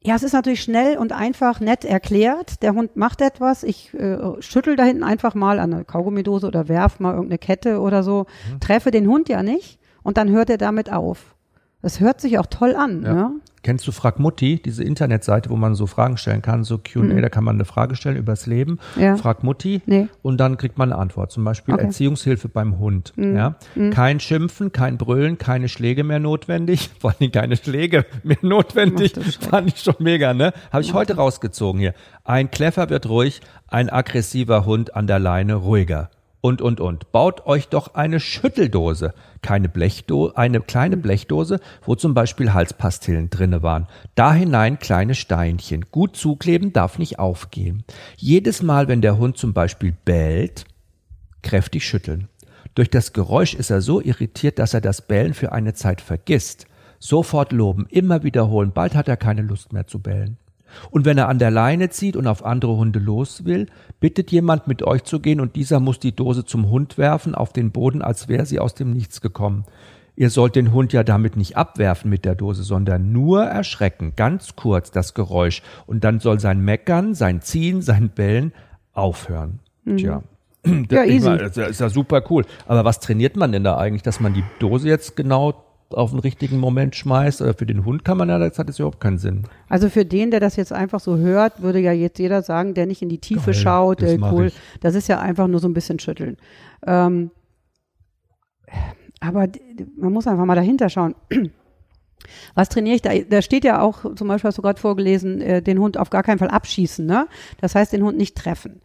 Speaker 2: ja, es ist natürlich schnell und einfach nett erklärt. Der Hund macht etwas. Ich äh, schüttel da hinten einfach mal an eine Kaugummidose oder werf mal irgendeine Kette oder so. Mhm. Treffe den Hund ja nicht und dann hört er damit auf. Das hört sich auch toll an. Ja. Ne?
Speaker 1: Kennst du Frag Mutti, diese Internetseite, wo man so Fragen stellen kann, so Q&A, mhm. da kann man eine Frage stellen übers Leben. Ja. Frag Mutti nee. und dann kriegt man eine Antwort. Zum Beispiel okay. Erziehungshilfe beim Hund. Mhm. Ja? Mhm. Kein Schimpfen, kein Brüllen, keine Schläge mehr notwendig. (laughs) Vor allem keine Schläge mehr notwendig. Fand ich schon mega, ne? Habe ich heute rausgezogen hier. Ein Kleffer wird ruhig, ein aggressiver Hund an der Leine ruhiger und, und, und. Baut euch doch eine Schütteldose, keine Blechdose, eine kleine Blechdose, wo zum Beispiel Halspastillen drinne waren. Da hinein kleine Steinchen. Gut zukleben darf nicht aufgehen. Jedes Mal, wenn der Hund zum Beispiel bellt, kräftig schütteln. Durch das Geräusch ist er so irritiert, dass er das Bellen für eine Zeit vergisst. Sofort loben, immer wiederholen, bald hat er keine Lust mehr zu bellen. Und wenn er an der Leine zieht und auf andere Hunde los will, bittet jemand mit euch zu gehen und dieser muss die Dose zum Hund werfen auf den Boden, als wäre sie aus dem Nichts gekommen. ihr sollt den Hund ja damit nicht abwerfen mit der Dose, sondern nur erschrecken, ganz kurz das Geräusch. Und dann soll sein Meckern, sein Ziehen, sein Bellen aufhören. Mhm. Tja.
Speaker 2: Ja, easy.
Speaker 1: Mal, das ist ja super cool. Aber was trainiert man denn da eigentlich, dass man die Dose jetzt genau auf den richtigen Moment schmeißt. Oder für den Hund kann man ja, das hat es überhaupt keinen Sinn.
Speaker 2: Also für den, der das jetzt einfach so hört, würde ja jetzt jeder sagen, der nicht in die Tiefe Geil, schaut, der cool, das ist ja einfach nur so ein bisschen schütteln. Ähm, aber man muss einfach mal dahinter schauen. (clears throat) Was trainiere ich da? Da steht ja auch, zum Beispiel hast du gerade vorgelesen, äh, den Hund auf gar keinen Fall abschießen, ne? Das heißt, den Hund nicht treffen.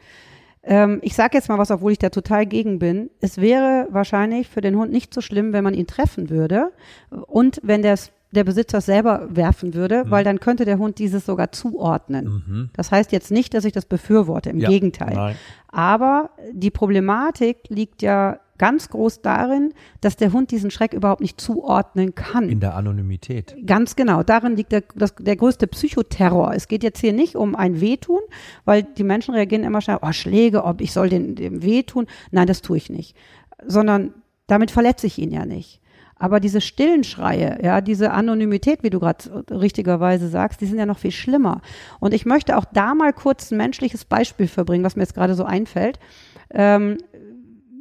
Speaker 2: Ähm, ich sage jetzt mal was, obwohl ich da total gegen bin. Es wäre wahrscheinlich für den Hund nicht so schlimm, wenn man ihn treffen würde und wenn das der Besitzer selber werfen würde, mhm. weil dann könnte der Hund dieses sogar zuordnen. Mhm. Das heißt jetzt nicht, dass ich das befürworte, im ja, Gegenteil. Nein. Aber die Problematik liegt ja ganz groß darin, dass der Hund diesen Schreck überhaupt nicht zuordnen kann.
Speaker 1: In der Anonymität.
Speaker 2: Ganz genau. Darin liegt der, das, der größte Psychoterror. Es geht jetzt hier nicht um ein Wehtun, weil die Menschen reagieren immer schnell, oh, Schläge, ob ich soll den, dem wehtun. Nein, das tue ich nicht. Sondern damit verletze ich ihn ja nicht. Aber diese stillen Schreie, ja, diese Anonymität, wie du gerade richtigerweise sagst, die sind ja noch viel schlimmer. Und ich möchte auch da mal kurz ein menschliches Beispiel verbringen, was mir jetzt gerade so einfällt. Ähm,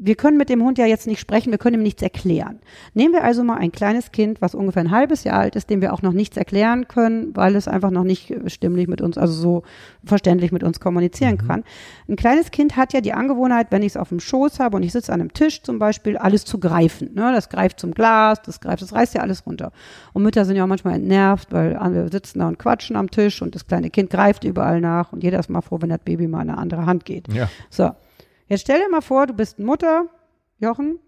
Speaker 2: wir können mit dem Hund ja jetzt nicht sprechen, wir können ihm nichts erklären. Nehmen wir also mal ein kleines Kind, was ungefähr ein halbes Jahr alt ist, dem wir auch noch nichts erklären können, weil es einfach noch nicht stimmlich mit uns, also so verständlich mit uns kommunizieren mhm. kann. Ein kleines Kind hat ja die Angewohnheit, wenn ich es auf dem Schoß habe und ich sitze an einem Tisch zum Beispiel, alles zu greifen. Ne? Das greift zum Glas, das greift, das reißt ja alles runter. Und Mütter sind ja auch manchmal entnervt, weil wir sitzen da und quatschen am Tisch und das kleine Kind greift überall nach und jeder ist mal froh, wenn das Baby mal in eine andere Hand geht. Ja. So. Jetzt stell dir mal vor, du bist Mutter, Jochen.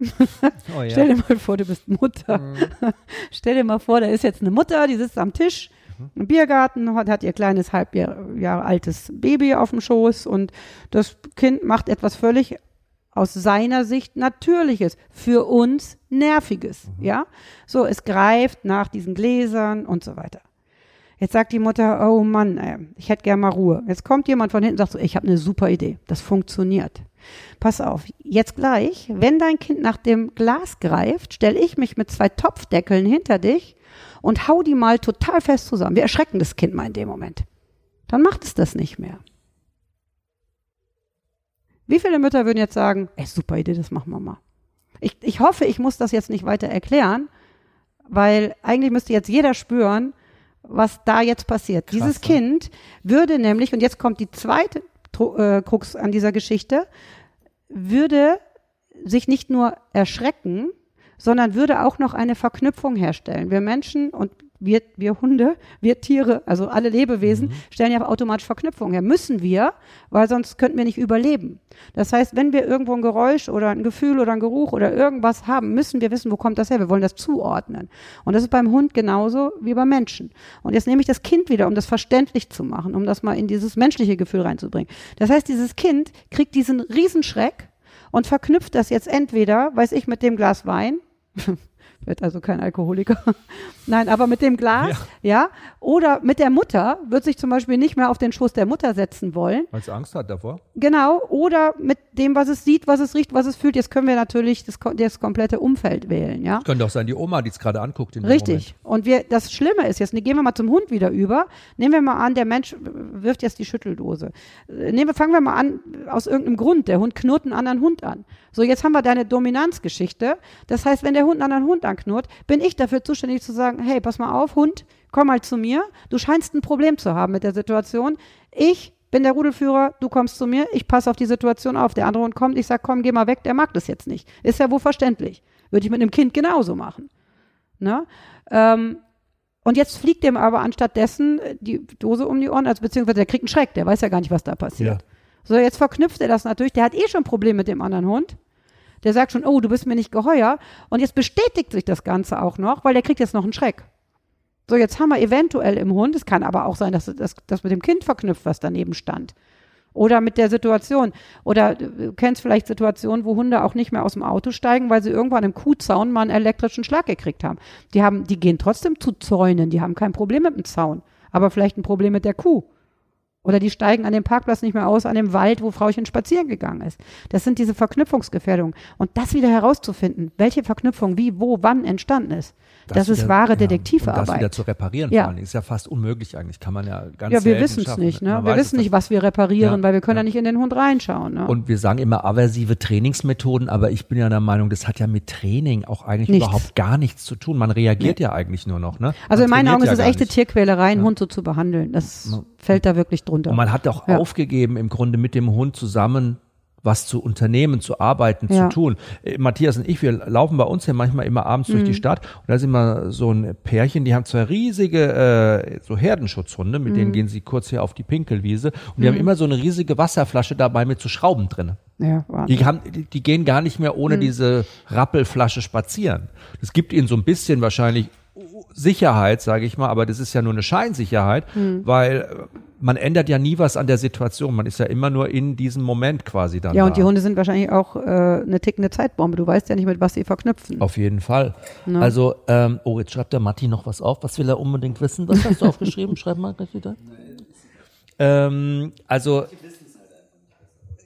Speaker 2: Oh, ja. stell dir mal vor, du bist Mutter. Mhm. (laughs) stell dir mal vor, da ist jetzt eine Mutter, die sitzt am Tisch mhm. im Biergarten, hat, hat ihr kleines halb Jahre altes Baby auf dem Schoß und das Kind macht etwas völlig aus seiner Sicht Natürliches, für uns Nerviges, mhm. ja? So, es greift nach diesen Gläsern und so weiter. Jetzt sagt die Mutter, oh Mann, ey, ich hätte gern mal Ruhe. Jetzt kommt jemand von hinten und sagt so, ich habe eine super Idee. Das funktioniert. Pass auf, jetzt gleich, wenn dein Kind nach dem Glas greift, stelle ich mich mit zwei Topfdeckeln hinter dich und hau die mal total fest zusammen. Wir erschrecken das Kind mal in dem Moment. Dann macht es das nicht mehr. Wie viele Mütter würden jetzt sagen, ey, super Idee, das machen wir mal. Ich, ich hoffe, ich muss das jetzt nicht weiter erklären, weil eigentlich müsste jetzt jeder spüren, was da jetzt passiert. Krass, Dieses ne? Kind würde nämlich, und jetzt kommt die zweite Krux an dieser Geschichte, würde sich nicht nur erschrecken, sondern würde auch noch eine Verknüpfung herstellen. Wir Menschen und wir, wir Hunde, wir Tiere, also alle Lebewesen, mhm. stellen ja automatisch Verknüpfungen her. Müssen wir, weil sonst könnten wir nicht überleben. Das heißt, wenn wir irgendwo ein Geräusch oder ein Gefühl oder ein Geruch oder irgendwas haben, müssen wir wissen, wo kommt das her. Wir wollen das zuordnen. Und das ist beim Hund genauso wie beim Menschen. Und jetzt nehme ich das Kind wieder, um das verständlich zu machen, um das mal in dieses menschliche Gefühl reinzubringen. Das heißt, dieses Kind kriegt diesen Riesenschreck und verknüpft das jetzt entweder, weiß ich, mit dem Glas Wein (laughs) wird also kein Alkoholiker. (laughs) Nein, aber mit dem Glas, ja. ja. Oder mit der Mutter wird sich zum Beispiel nicht mehr auf den Schoß der Mutter setzen wollen.
Speaker 1: Weil es Angst hat davor.
Speaker 2: Genau. Oder mit dem, was es sieht, was es riecht, was es fühlt. Jetzt können wir natürlich das, das komplette Umfeld wählen, ja.
Speaker 1: könnte auch sein, die Oma, die es gerade anguckt.
Speaker 2: Richtig. Und wir, das Schlimme ist jetzt, gehen wir mal zum Hund wieder über. Nehmen wir mal an, der Mensch wirft jetzt die Schütteldose. Nehmen wir, fangen wir mal an, aus irgendeinem Grund. Der Hund knurrt einen anderen Hund an. So, jetzt haben wir deine Dominanzgeschichte. Das heißt, wenn der Hund einen anderen Hund anknurrt, bin ich dafür zuständig zu sagen, hey, pass mal auf, Hund, komm mal zu mir. Du scheinst ein Problem zu haben mit der Situation. Ich bin der Rudelführer, du kommst zu mir, ich passe auf die Situation auf. Der andere Hund kommt, ich sage, komm, geh mal weg, der mag das jetzt nicht. Ist ja wohl verständlich. Würde ich mit einem Kind genauso machen. Ne? Ähm, und jetzt fliegt dem aber anstatt dessen die Dose um die Ohren, also beziehungsweise der kriegt einen Schreck, der weiß ja gar nicht, was da passiert. Ja. So, jetzt verknüpft er das natürlich, der hat eh schon ein Problem mit dem anderen Hund. Der sagt schon, oh, du bist mir nicht geheuer. Und jetzt bestätigt sich das Ganze auch noch, weil der kriegt jetzt noch einen Schreck. So, jetzt haben wir eventuell im Hund, es kann aber auch sein, dass das, mit dem Kind verknüpft, was daneben stand. Oder mit der Situation. Oder du kennst vielleicht Situationen, wo Hunde auch nicht mehr aus dem Auto steigen, weil sie irgendwann im Kuhzaun mal einen elektrischen Schlag gekriegt haben. Die haben, die gehen trotzdem zu Zäunen, die haben kein Problem mit dem Zaun, aber vielleicht ein Problem mit der Kuh. Oder die steigen an dem Parkplatz nicht mehr aus, an dem Wald, wo Frauchen spazieren gegangen ist. Das sind diese Verknüpfungsgefährdungen. Und das wieder herauszufinden, welche Verknüpfung wie, wo, wann entstanden ist, das, das ist wahre ja, Detektivarbeit.
Speaker 1: das wieder zu reparieren ja. ist ja fast unmöglich eigentlich. Kann man ja ganz
Speaker 2: Ja, wir wissen es nicht. Ne? Wir wissen nicht, was wir reparieren, ja, weil wir können ja. nicht in den Hund reinschauen. Ne?
Speaker 1: Und wir sagen immer aversive Trainingsmethoden, aber ich bin ja der Meinung, das hat ja mit Training auch eigentlich nichts. überhaupt gar nichts zu tun. Man reagiert ja eigentlich nur noch. Ne?
Speaker 2: Also in meinen Augen ist es echte nicht. Tierquälerei, einen Hund so zu behandeln. Das fällt da wirklich drunter.
Speaker 1: Und man hat auch aufgegeben, im Grunde mit dem Hund zusammen was zu unternehmen, zu arbeiten, ja. zu tun. Äh, Matthias und ich, wir laufen bei uns ja manchmal immer abends mhm. durch die mhm. Stadt und da ist immer so ein Pärchen, die haben zwei riesige äh, so Herdenschutzhunde, mit mhm. denen gehen sie kurz hier auf die Pinkelwiese und die mhm. haben immer so eine riesige Wasserflasche dabei mit so Schrauben drin. Ja, die, haben, die, die gehen gar nicht mehr ohne mhm. diese Rappelflasche spazieren. Das gibt ihnen so ein bisschen wahrscheinlich Sicherheit, sage ich mal, aber das ist ja nur eine Scheinsicherheit, mhm. weil man ändert ja nie was an der Situation. Man ist ja immer nur in diesem Moment quasi dann.
Speaker 2: Ja, da. und die Hunde sind wahrscheinlich auch äh, eine tickende Zeitbombe. Du weißt ja nicht, mit was sie verknüpfen.
Speaker 1: Auf jeden Fall. Ne? Also, ähm, oh, jetzt schreibt der Matti noch was auf. Was will er unbedingt wissen? Was hast du (laughs) aufgeschrieben? Schreib mal gleich wieder. Ähm, also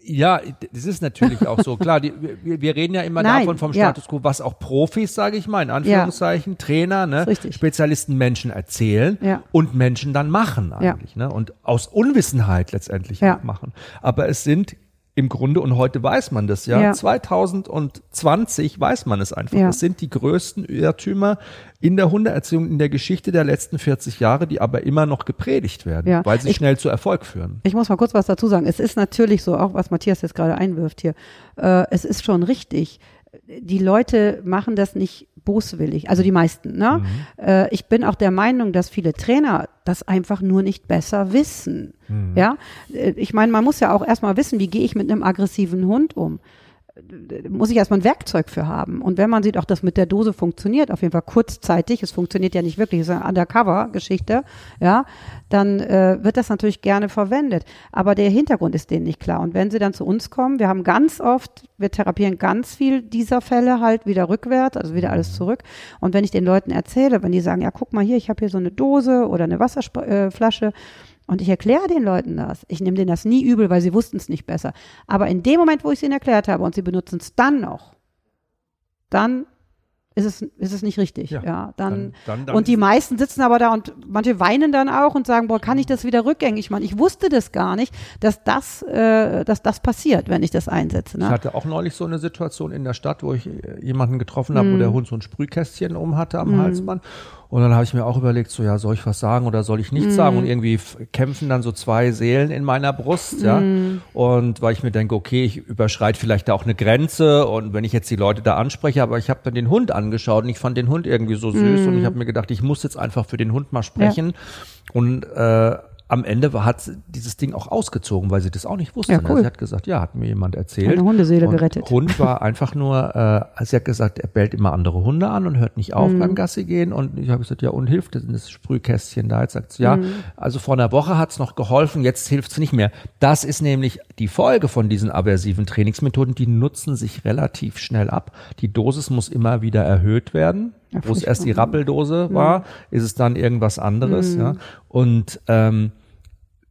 Speaker 1: ja, das ist natürlich auch so. Klar, die, wir, wir reden ja immer Nein, davon vom Status quo, was auch Profis, sage ich mal, in Anführungszeichen, ja. Trainer, ne, Spezialisten Menschen erzählen ja. und Menschen dann machen eigentlich, ne, und aus Unwissenheit letztendlich machen. Aber es sind im Grunde, und heute weiß man das ja, ja. 2020 weiß man es einfach. Ja. Das sind die größten Irrtümer in der Hundeerziehung in der Geschichte der letzten 40 Jahre, die aber immer noch gepredigt werden, ja. weil sie ich, schnell zu Erfolg führen.
Speaker 2: Ich muss mal kurz was dazu sagen. Es ist natürlich so, auch was Matthias jetzt gerade einwirft hier, äh, es ist schon richtig. Die Leute machen das nicht boswillig, also die meisten. Ne? Mhm. Äh, ich bin auch der Meinung, dass viele Trainer das einfach nur nicht besser wissen. Mhm. Ja, äh, ich meine, man muss ja auch erstmal wissen, wie gehe ich mit einem aggressiven Hund um muss ich erstmal ein Werkzeug für haben. Und wenn man sieht, auch das mit der Dose funktioniert, auf jeden Fall kurzzeitig, es funktioniert ja nicht wirklich, es ist eine Undercover-Geschichte, ja, dann äh, wird das natürlich gerne verwendet. Aber der Hintergrund ist denen nicht klar. Und wenn sie dann zu uns kommen, wir haben ganz oft, wir therapieren ganz viel dieser Fälle halt wieder rückwärts, also wieder alles zurück. Und wenn ich den Leuten erzähle, wenn die sagen, ja, guck mal hier, ich habe hier so eine Dose oder eine Wasserflasche, äh, und ich erkläre den Leuten das. Ich nehme denen das nie übel, weil sie wussten es nicht besser. Aber in dem Moment, wo ich es ihnen erklärt habe und sie benutzen es dann noch, dann ist es, ist es nicht richtig. Ja, ja dann, dann, dann, und die meisten sitzen aber da und manche weinen dann auch und sagen, boah, kann ich das wieder rückgängig machen? Ich wusste das gar nicht, dass das, äh, dass das passiert, wenn ich das einsetze. Ne?
Speaker 1: Ich hatte auch neulich so eine Situation in der Stadt, wo ich äh, jemanden getroffen habe, mm. wo der Hund so ein Sprühkästchen um hatte am mm. Halsband. Und dann habe ich mir auch überlegt, so ja, soll ich was sagen oder soll ich nichts mm. sagen? Und irgendwie kämpfen dann so zwei Seelen in meiner Brust, ja. Mm. Und weil ich mir denke, okay, ich überschreite vielleicht da auch eine Grenze und wenn ich jetzt die Leute da anspreche, aber ich habe dann den Hund angeschaut und ich fand den Hund irgendwie so süß mm. und ich habe mir gedacht, ich muss jetzt einfach für den Hund mal sprechen. Ja. Und äh, am Ende hat dieses Ding auch ausgezogen, weil sie das auch nicht wusste. Ja, ne? cool. Sie hat gesagt, ja, hat mir jemand erzählt.
Speaker 2: Eine Hundeseele und gerettet.
Speaker 1: Hund war einfach nur, äh, sie hat gesagt, er bellt immer andere Hunde an und hört nicht auf mhm. beim Gassi gehen. Und ich habe gesagt, ja, und hilft das, das Sprühkästchen da? Jetzt sagt sie, ja, mhm. also vor einer Woche hat's noch geholfen, jetzt hilft's nicht mehr. Das ist nämlich die Folge von diesen aversiven Trainingsmethoden, die nutzen sich relativ schnell ab. Die Dosis muss immer wieder erhöht werden. Ja, Wo es erst die Rappeldose mhm. war, ist es dann irgendwas anderes. Mhm. Ja. Und ähm,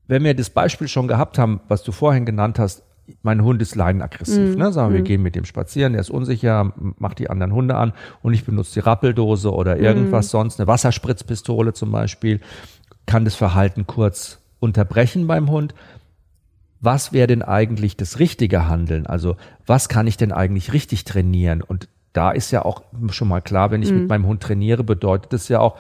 Speaker 1: wenn wir das Beispiel schon gehabt haben, was du vorhin genannt hast, mein Hund ist leidenaggressiv, mm. ne? Sagen wir, wir mm. gehen mit dem spazieren, der ist unsicher, macht die anderen Hunde an und ich benutze die Rappeldose oder mhm. irgendwas sonst, eine Wasserspritzpistole zum Beispiel, kann das Verhalten kurz unterbrechen beim Hund. Was wäre denn eigentlich das richtige Handeln? Also was kann ich denn eigentlich richtig trainieren? Und da ist ja auch schon mal klar, wenn ich mm. mit meinem Hund trainiere, bedeutet das ja auch,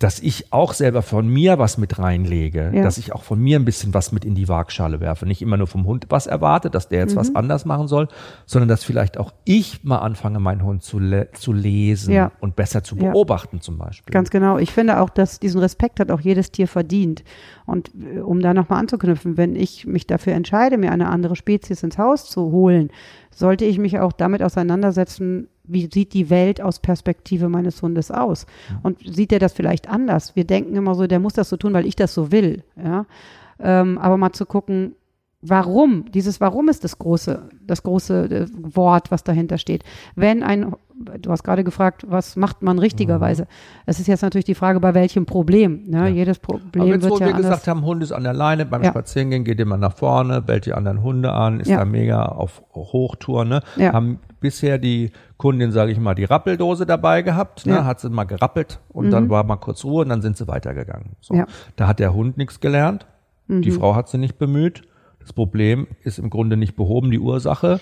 Speaker 1: dass ich auch selber von mir was mit reinlege, ja. dass ich auch von mir ein bisschen was mit in die Waagschale werfe. Nicht immer nur vom Hund was erwarte, dass der jetzt mhm. was anders machen soll, sondern dass vielleicht auch ich mal anfange, meinen Hund zu, le zu lesen ja. und besser zu beobachten ja. zum Beispiel.
Speaker 2: Ganz genau. Ich finde auch, dass diesen Respekt hat auch jedes Tier verdient. Und äh, um da nochmal anzuknüpfen, wenn ich mich dafür entscheide, mir eine andere Spezies ins Haus zu holen, sollte ich mich auch damit auseinandersetzen, wie sieht die Welt aus Perspektive meines Hundes aus? Und sieht er das vielleicht anders? Wir denken immer so, der muss das so tun, weil ich das so will. Ja? Ähm, aber mal zu gucken, Warum? Dieses Warum ist das große, das große äh, Wort, was dahinter steht. Wenn ein, du hast gerade gefragt, was macht man richtigerweise? Es ist jetzt natürlich die Frage, bei welchem Problem. Ne? Ja. Jedes Problem Aber jetzt, wird wo ja
Speaker 1: wir gesagt haben, Hund ist an der Leine, beim ja. Spazierengehen geht immer nach vorne, bellt die anderen Hunde an, ist ja. da mega auf Hochtour, ne? Ja. Haben bisher die Kundin, sage ich mal, die Rappeldose dabei gehabt, ne? hat sie mal gerappelt und mhm. dann war mal kurz Ruhe und dann sind sie weitergegangen. So. Da hat der Hund nichts gelernt, mhm. die Frau hat sie nicht bemüht das Problem ist im Grunde nicht behoben, die Ursache.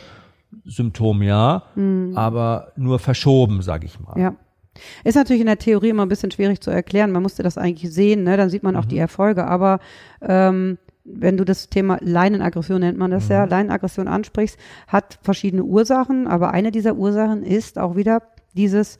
Speaker 1: Symptom ja, mhm. aber nur verschoben, sage ich mal.
Speaker 2: Ja. Ist natürlich in der Theorie immer ein bisschen schwierig zu erklären. Man musste das eigentlich sehen, ne? dann sieht man auch mhm. die Erfolge. Aber ähm, wenn du das Thema Leinenaggression nennt man das mhm. ja, Leinenaggression ansprichst, hat verschiedene Ursachen, aber eine dieser Ursachen ist auch wieder dieses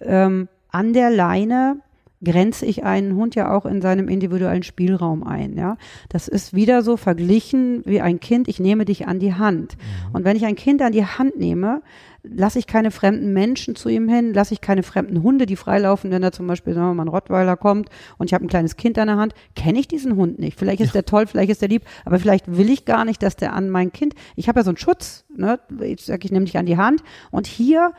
Speaker 2: ähm, an der Leine grenze ich einen Hund ja auch in seinem individuellen Spielraum ein. Ja, das ist wieder so verglichen wie ein Kind. Ich nehme dich an die Hand. Mhm. Und wenn ich ein Kind an die Hand nehme, lasse ich keine fremden Menschen zu ihm hin, lasse ich keine fremden Hunde, die freilaufen, wenn da zum Beispiel sagen wir mal ein Rottweiler kommt und ich habe ein kleines Kind an der Hand, kenne ich diesen Hund nicht. Vielleicht ist ja. der toll, vielleicht ist der lieb, aber vielleicht will ich gar nicht, dass der an mein Kind. Ich habe ja so einen Schutz. Ne? Ich sage, ich nehme dich an die Hand und hier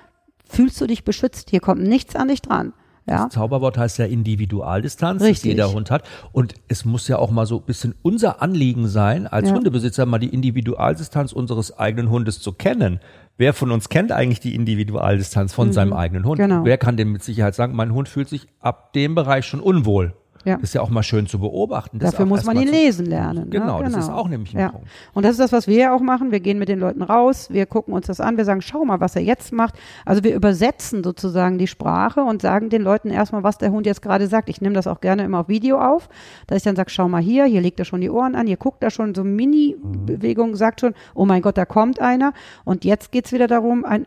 Speaker 2: fühlst du dich beschützt. Hier kommt nichts an dich dran. Ja.
Speaker 1: Das Zauberwort heißt ja Individualdistanz, Richtig. das jeder Hund hat. Und es muss ja auch mal so ein bisschen unser Anliegen sein, als ja. Hundebesitzer mal die Individualdistanz unseres eigenen Hundes zu kennen. Wer von uns kennt eigentlich die Individualdistanz von mhm. seinem eigenen Hund? Genau. Wer kann denn mit Sicherheit sagen, mein Hund fühlt sich ab dem Bereich schon unwohl? Ja. Das ist ja auch mal schön zu beobachten.
Speaker 2: Dafür muss man ihn lesen lernen.
Speaker 1: Genau, ne? genau, das ist auch nämlich ein
Speaker 2: ja. Punkt. Und das ist das, was wir ja auch machen. Wir gehen mit den Leuten raus, wir gucken uns das an, wir sagen, schau mal, was er jetzt macht. Also wir übersetzen sozusagen die Sprache und sagen den Leuten erstmal, was der Hund jetzt gerade sagt. Ich nehme das auch gerne immer auf Video auf, dass ich dann sage, schau mal hier, hier legt er schon die Ohren an, hier guckt er schon so Mini-Bewegungen, sagt schon, oh mein Gott, da kommt einer. Und jetzt geht's wieder darum, ein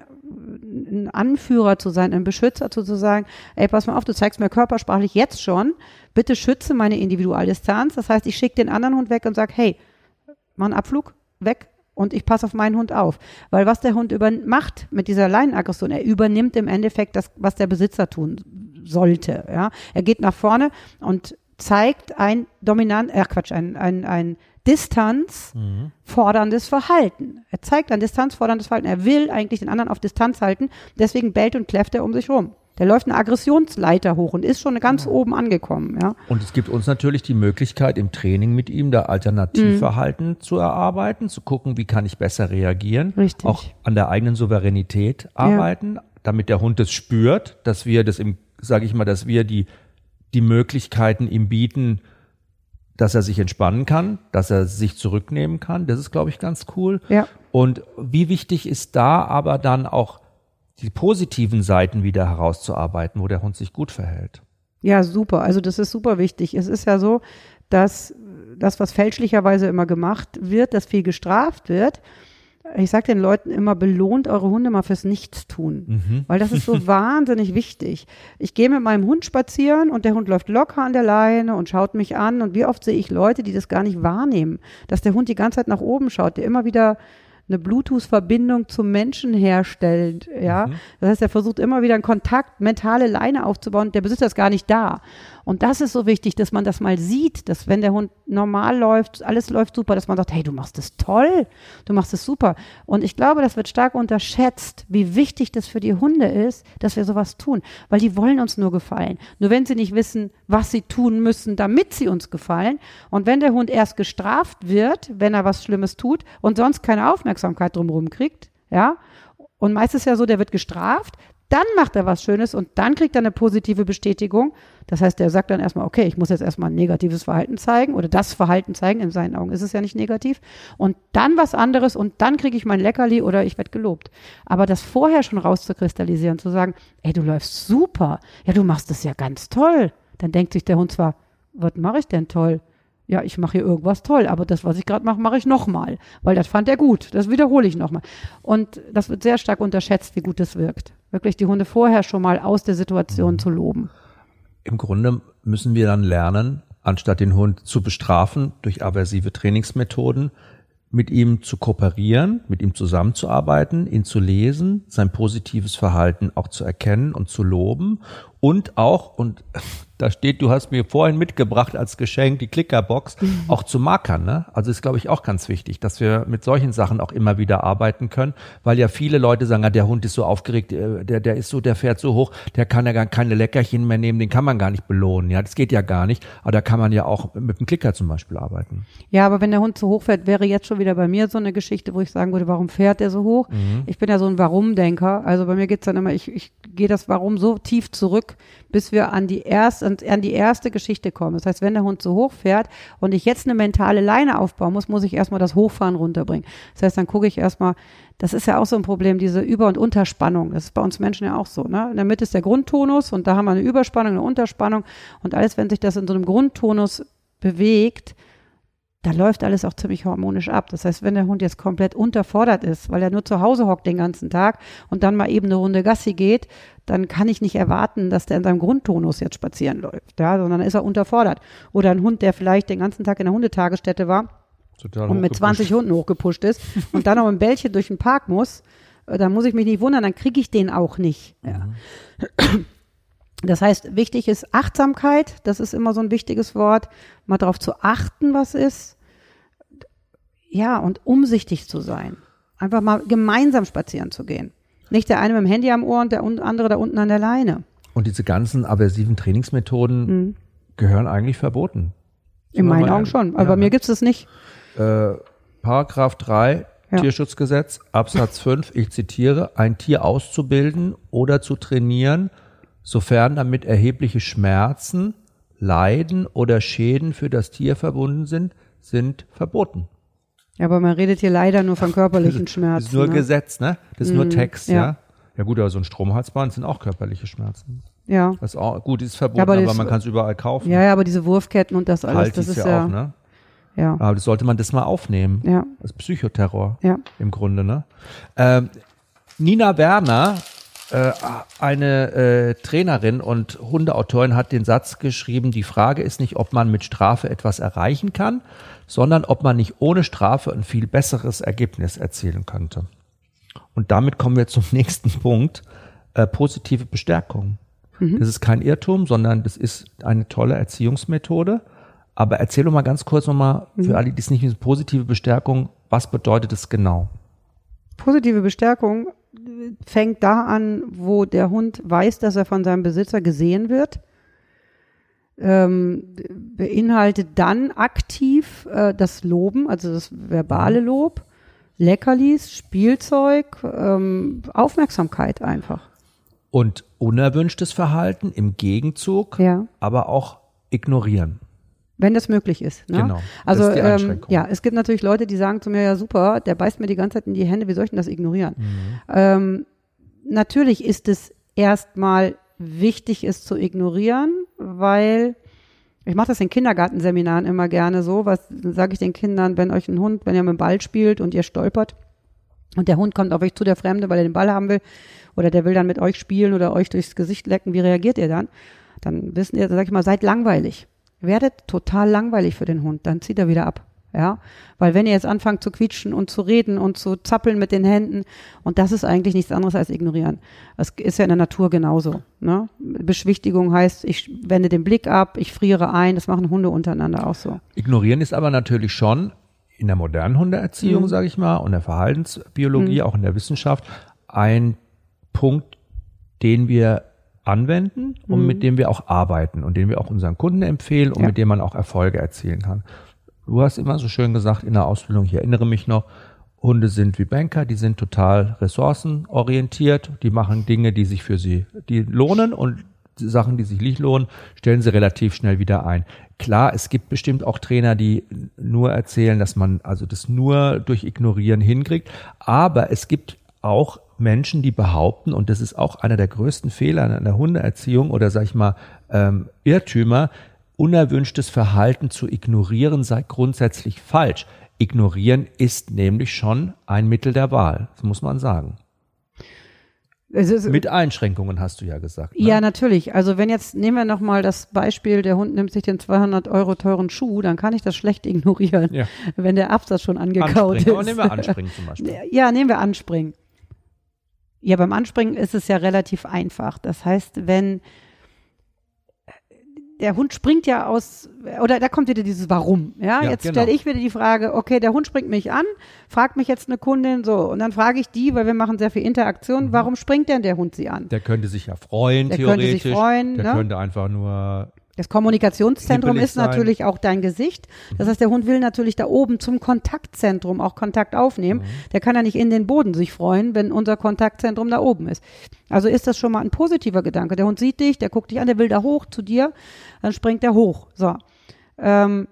Speaker 2: ein Anführer zu sein, ein Beschützer zu sagen, ey, pass mal auf, du zeigst mir körpersprachlich jetzt schon, bitte schütze meine Individualdistanz. Das heißt, ich schicke den anderen Hund weg und sage, hey, mach einen Abflug, weg, und ich passe auf meinen Hund auf. Weil was der Hund über macht mit dieser Leinenaggression, er übernimmt im Endeffekt das, was der Besitzer tun sollte. Ja? Er geht nach vorne und zeigt ein dominant, äh Quatsch, ein, ein, ein Distanz mhm. forderndes Verhalten. Er zeigt ein Distanz forderndes Verhalten. Er will eigentlich den anderen auf Distanz halten, deswegen bellt und kläfft er um sich rum. Der läuft eine Aggressionsleiter hoch und ist schon ganz oben angekommen, ja.
Speaker 1: Und es gibt uns natürlich die Möglichkeit, im Training mit ihm da Alternativverhalten mhm. zu erarbeiten, zu gucken, wie kann ich besser reagieren. Richtig. Auch an der eigenen Souveränität arbeiten, ja. damit der Hund das spürt, dass wir das im, sage ich mal, dass wir die, die Möglichkeiten ihm bieten, dass er sich entspannen kann, dass er sich zurücknehmen kann. Das ist, glaube ich, ganz cool. Ja. Und wie wichtig ist da aber dann auch die positiven Seiten wieder herauszuarbeiten, wo der Hund sich gut verhält?
Speaker 2: Ja, super. Also das ist super wichtig. Es ist ja so, dass das, was fälschlicherweise immer gemacht wird, dass viel gestraft wird, ich sage den Leuten immer, belohnt eure Hunde mal fürs Nichtstun. Mhm. Weil das ist so (laughs) wahnsinnig wichtig. Ich gehe mit meinem Hund spazieren und der Hund läuft locker an der Leine und schaut mich an. Und wie oft sehe ich Leute, die das gar nicht wahrnehmen, dass der Hund die ganze Zeit nach oben schaut, der immer wieder eine Bluetooth-Verbindung zum Menschen herstellt. Ja, mhm. das heißt, er versucht immer wieder einen Kontakt, mentale Leine aufzubauen. Der Besitzer ist gar nicht da. Und das ist so wichtig, dass man das mal sieht, dass wenn der Hund normal läuft, alles läuft super, dass man sagt, hey, du machst es toll, du machst es super. Und ich glaube, das wird stark unterschätzt, wie wichtig das für die Hunde ist, dass wir sowas tun, weil die wollen uns nur gefallen. Nur wenn sie nicht wissen, was sie tun müssen, damit sie uns gefallen. Und wenn der Hund erst gestraft wird, wenn er was Schlimmes tut und sonst keine Aufmerksamkeit drumherum kriegt, ja, und meistens ja so, der wird gestraft, dann macht er was Schönes und dann kriegt er eine positive Bestätigung. Das heißt, er sagt dann erstmal, okay, ich muss jetzt erstmal ein negatives Verhalten zeigen oder das Verhalten zeigen. In seinen Augen ist es ja nicht negativ. Und dann was anderes und dann kriege ich mein Leckerli oder ich werde gelobt. Aber das vorher schon rauszukristallisieren, zu sagen, ey, du läufst super. Ja, du machst es ja ganz toll. Dann denkt sich der Hund zwar, was mache ich denn toll? ja, ich mache hier irgendwas toll, aber das, was ich gerade mache, mache ich nochmal, weil das fand er gut. Das wiederhole ich nochmal. Und das wird sehr stark unterschätzt, wie gut das wirkt. Wirklich die Hunde vorher schon mal aus der Situation zu loben.
Speaker 1: Im Grunde müssen wir dann lernen, anstatt den Hund zu bestrafen durch aversive Trainingsmethoden, mit ihm zu kooperieren, mit ihm zusammenzuarbeiten, ihn zu lesen, sein positives Verhalten auch zu erkennen und zu loben und auch, und da steht, du hast mir vorhin mitgebracht als Geschenk die Klickerbox, mhm. auch zu markern. Ne? Also ist, glaube ich, auch ganz wichtig, dass wir mit solchen Sachen auch immer wieder arbeiten können, weil ja viele Leute sagen, ja, der Hund ist so aufgeregt, äh, der, der ist so, der fährt so hoch, der kann ja gar keine Leckerchen mehr nehmen, den kann man gar nicht belohnen. Ja, das geht ja gar nicht. Aber da kann man ja auch mit dem Klicker zum Beispiel arbeiten.
Speaker 2: Ja, aber wenn der Hund zu hoch fährt, wäre jetzt schon wieder bei mir so eine Geschichte, wo ich sagen würde, warum fährt der so hoch? Mhm. Ich bin ja so ein Warum-Denker. Also bei mir geht's dann immer, ich, ich gehe das Warum so tief zurück, bis wir an die erste, an die erste Geschichte kommen. Das heißt, wenn der Hund so hoch fährt und ich jetzt eine mentale Leine aufbauen muss, muss ich erstmal das Hochfahren runterbringen. Das heißt, dann gucke ich erstmal, das ist ja auch so ein Problem, diese Über- und Unterspannung. Das ist bei uns Menschen ja auch so. Ne? In der Mitte ist der Grundtonus und da haben wir eine Überspannung, eine Unterspannung und alles, wenn sich das in so einem Grundtonus bewegt, da läuft alles auch ziemlich harmonisch ab. Das heißt, wenn der Hund jetzt komplett unterfordert ist, weil er nur zu Hause hockt den ganzen Tag und dann mal eben eine Runde Gassi geht, dann kann ich nicht erwarten, dass der in seinem Grundtonus jetzt spazieren läuft, ja, sondern ist er unterfordert. Oder ein Hund, der vielleicht den ganzen Tag in der Hundetagesstätte war Total und mit 20 Hunden hochgepusht ist und dann noch ein Bällchen durch den Park muss, äh, dann muss ich mich nicht wundern, dann kriege ich den auch nicht. Ja. Mhm. Das heißt, wichtig ist Achtsamkeit, das ist immer so ein wichtiges Wort, mal darauf zu achten, was ist. Ja, und umsichtig zu sein. Einfach mal gemeinsam spazieren zu gehen. Nicht der eine mit dem Handy am Ohr und der andere da unten an der Leine.
Speaker 1: Und diese ganzen aversiven Trainingsmethoden mhm. gehören eigentlich verboten.
Speaker 2: In meinen Augen schon, aber ja, bei mir gibt es das nicht.
Speaker 1: Äh, Paragraph 3 ja. Tierschutzgesetz, Absatz 5, ich zitiere, ein Tier auszubilden oder zu trainieren – sofern damit erhebliche Schmerzen, Leiden oder Schäden für das Tier verbunden sind, sind verboten.
Speaker 2: Ja, aber man redet hier leider nur von körperlichen Schmerzen. (laughs) Das
Speaker 1: ist nur ne? Gesetz, ne? Das ist mm, nur mhm, Text, ja. ja. Ja gut, aber so ein Stromhalsband sind auch körperliche Schmerzen.
Speaker 2: Ja.
Speaker 1: Das ist auch, gut, ist verboten, ja, aber, aber man kann es überall kaufen.
Speaker 2: Ja, ja, aber diese Wurfketten und das alles, halt das ist ja, ja auch, ne?
Speaker 1: Ja. Aber das sollte man das mal aufnehmen.
Speaker 2: Ja.
Speaker 1: Das ist Psychoterror.
Speaker 2: Ja.
Speaker 1: Im Grunde, ne? Ähm, Nina Werner äh, eine äh, Trainerin und Hundeautorin hat den Satz geschrieben, die Frage ist nicht, ob man mit Strafe etwas erreichen kann, sondern ob man nicht ohne Strafe ein viel besseres Ergebnis erzielen könnte. Und damit kommen wir zum (laughs) nächsten Punkt, äh, positive Bestärkung. Mhm. Das ist kein Irrtum, sondern das ist eine tolle Erziehungsmethode. Aber erzähl doch mal ganz kurz nochmal für mhm. alle, die es nicht wissen, positive Bestärkung, was bedeutet es genau?
Speaker 2: Positive Bestärkung fängt da an, wo der Hund weiß, dass er von seinem Besitzer gesehen wird. Ähm, beinhaltet dann aktiv äh, das Loben, also das verbale. Lob, Leckerlis, Spielzeug, ähm, Aufmerksamkeit einfach.
Speaker 1: Und unerwünschtes Verhalten im Gegenzug,
Speaker 2: ja.
Speaker 1: aber auch ignorieren.
Speaker 2: Wenn das möglich ist. Ne?
Speaker 1: Genau.
Speaker 2: Also ähm, ja, es gibt natürlich Leute, die sagen zu mir, ja super, der beißt mir die ganze Zeit in die Hände, wie soll ich denn das ignorieren? Mhm. Ähm, natürlich ist es erstmal wichtig, es zu ignorieren, weil ich mache das in Kindergartenseminaren immer gerne so, was sage ich den Kindern, wenn euch ein Hund, wenn ihr mit dem Ball spielt und ihr stolpert und der Hund kommt auf euch zu, der Fremde, weil er den Ball haben will, oder der will dann mit euch spielen oder euch durchs Gesicht lecken, wie reagiert ihr dann? Dann wissen ihr, sag ich mal, seid langweilig werdet total langweilig für den Hund, dann zieht er wieder ab. Ja, weil wenn ihr jetzt anfangt zu quietschen und zu reden und zu zappeln mit den Händen, und das ist eigentlich nichts anderes als ignorieren. Das ist ja in der Natur genauso. Ne? Beschwichtigung heißt, ich wende den Blick ab, ich friere ein, das machen Hunde untereinander auch so.
Speaker 1: Ignorieren ist aber natürlich schon in der modernen Hundeerziehung, mhm. sage ich mal, und der Verhaltensbiologie, mhm. auch in der Wissenschaft, ein Punkt, den wir anwenden und mhm. mit dem wir auch arbeiten und den wir auch unseren Kunden empfehlen und ja. mit dem man auch Erfolge erzielen kann. Du hast immer so schön gesagt in der Ausbildung, ich erinnere mich noch, Hunde sind wie Banker, die sind total ressourcenorientiert, die machen Dinge, die sich für sie, die lohnen und die Sachen, die sich nicht lohnen, stellen sie relativ schnell wieder ein. Klar, es gibt bestimmt auch Trainer, die nur erzählen, dass man also das nur durch Ignorieren hinkriegt, aber es gibt auch Menschen, die behaupten, und das ist auch einer der größten Fehler in der Hundeerziehung oder sag ich mal ähm, Irrtümer, unerwünschtes Verhalten zu ignorieren sei grundsätzlich falsch. Ignorieren ist nämlich schon ein Mittel der Wahl, das muss man sagen. Ist, Mit Einschränkungen hast du ja gesagt.
Speaker 2: Ne? Ja, natürlich. Also wenn jetzt, nehmen wir nochmal das Beispiel, der Hund nimmt sich den 200 Euro teuren Schuh, dann kann ich das schlecht (laughs) ignorieren, ja. wenn der Absatz schon angekaut
Speaker 1: ist. Aber nehmen wir Anspringen zum Beispiel. (laughs)
Speaker 2: Ja, nehmen wir Anspringen. Ja, beim Anspringen ist es ja relativ einfach. Das heißt, wenn der Hund springt ja aus, oder da kommt wieder dieses Warum. Ja,
Speaker 1: Ja,
Speaker 2: jetzt
Speaker 1: genau.
Speaker 2: stelle ich wieder die Frage, okay, der Hund springt mich an, fragt mich jetzt eine Kundin so, und dann frage ich die, weil wir machen sehr viel
Speaker 1: Mhm.
Speaker 2: Interaktion, warum springt denn der Hund sie an?
Speaker 1: Der könnte sich ja freuen,
Speaker 2: Der könnte
Speaker 1: theoretisch.
Speaker 2: sich freuen,
Speaker 1: der
Speaker 2: ne?
Speaker 1: könnte einfach nur
Speaker 2: Das Kommunikationszentrum ist
Speaker 1: sein.
Speaker 2: natürlich auch dein Gesicht. Das heißt, der Hund will natürlich da oben zum Kontaktzentrum auch Kontakt aufnehmen.
Speaker 1: Mhm.
Speaker 2: Der kann ja nicht in den Boden sich freuen, wenn unser Kontaktzentrum da oben ist. Also ist das schon mal ein positiver Gedanke. Der Hund sieht dich, der guckt dich an, der will da hoch zu dir, dann springt er hoch. So. Ähm,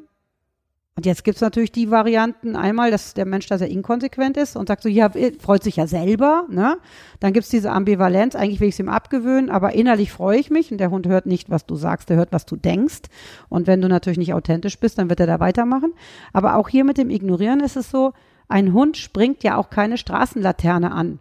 Speaker 2: und jetzt gibt's natürlich die Varianten, einmal, dass der Mensch da sehr inkonsequent ist und sagt so, ja, freut sich ja selber, ne? Dann gibt's diese Ambivalenz, eigentlich will ich es ihm abgewöhnen, aber innerlich freue ich mich und der Hund hört nicht, was du sagst, der hört, was du denkst. Und wenn du natürlich nicht authentisch bist, dann wird er da weitermachen. Aber auch hier mit dem Ignorieren ist es so, ein Hund springt ja auch keine Straßenlaterne an.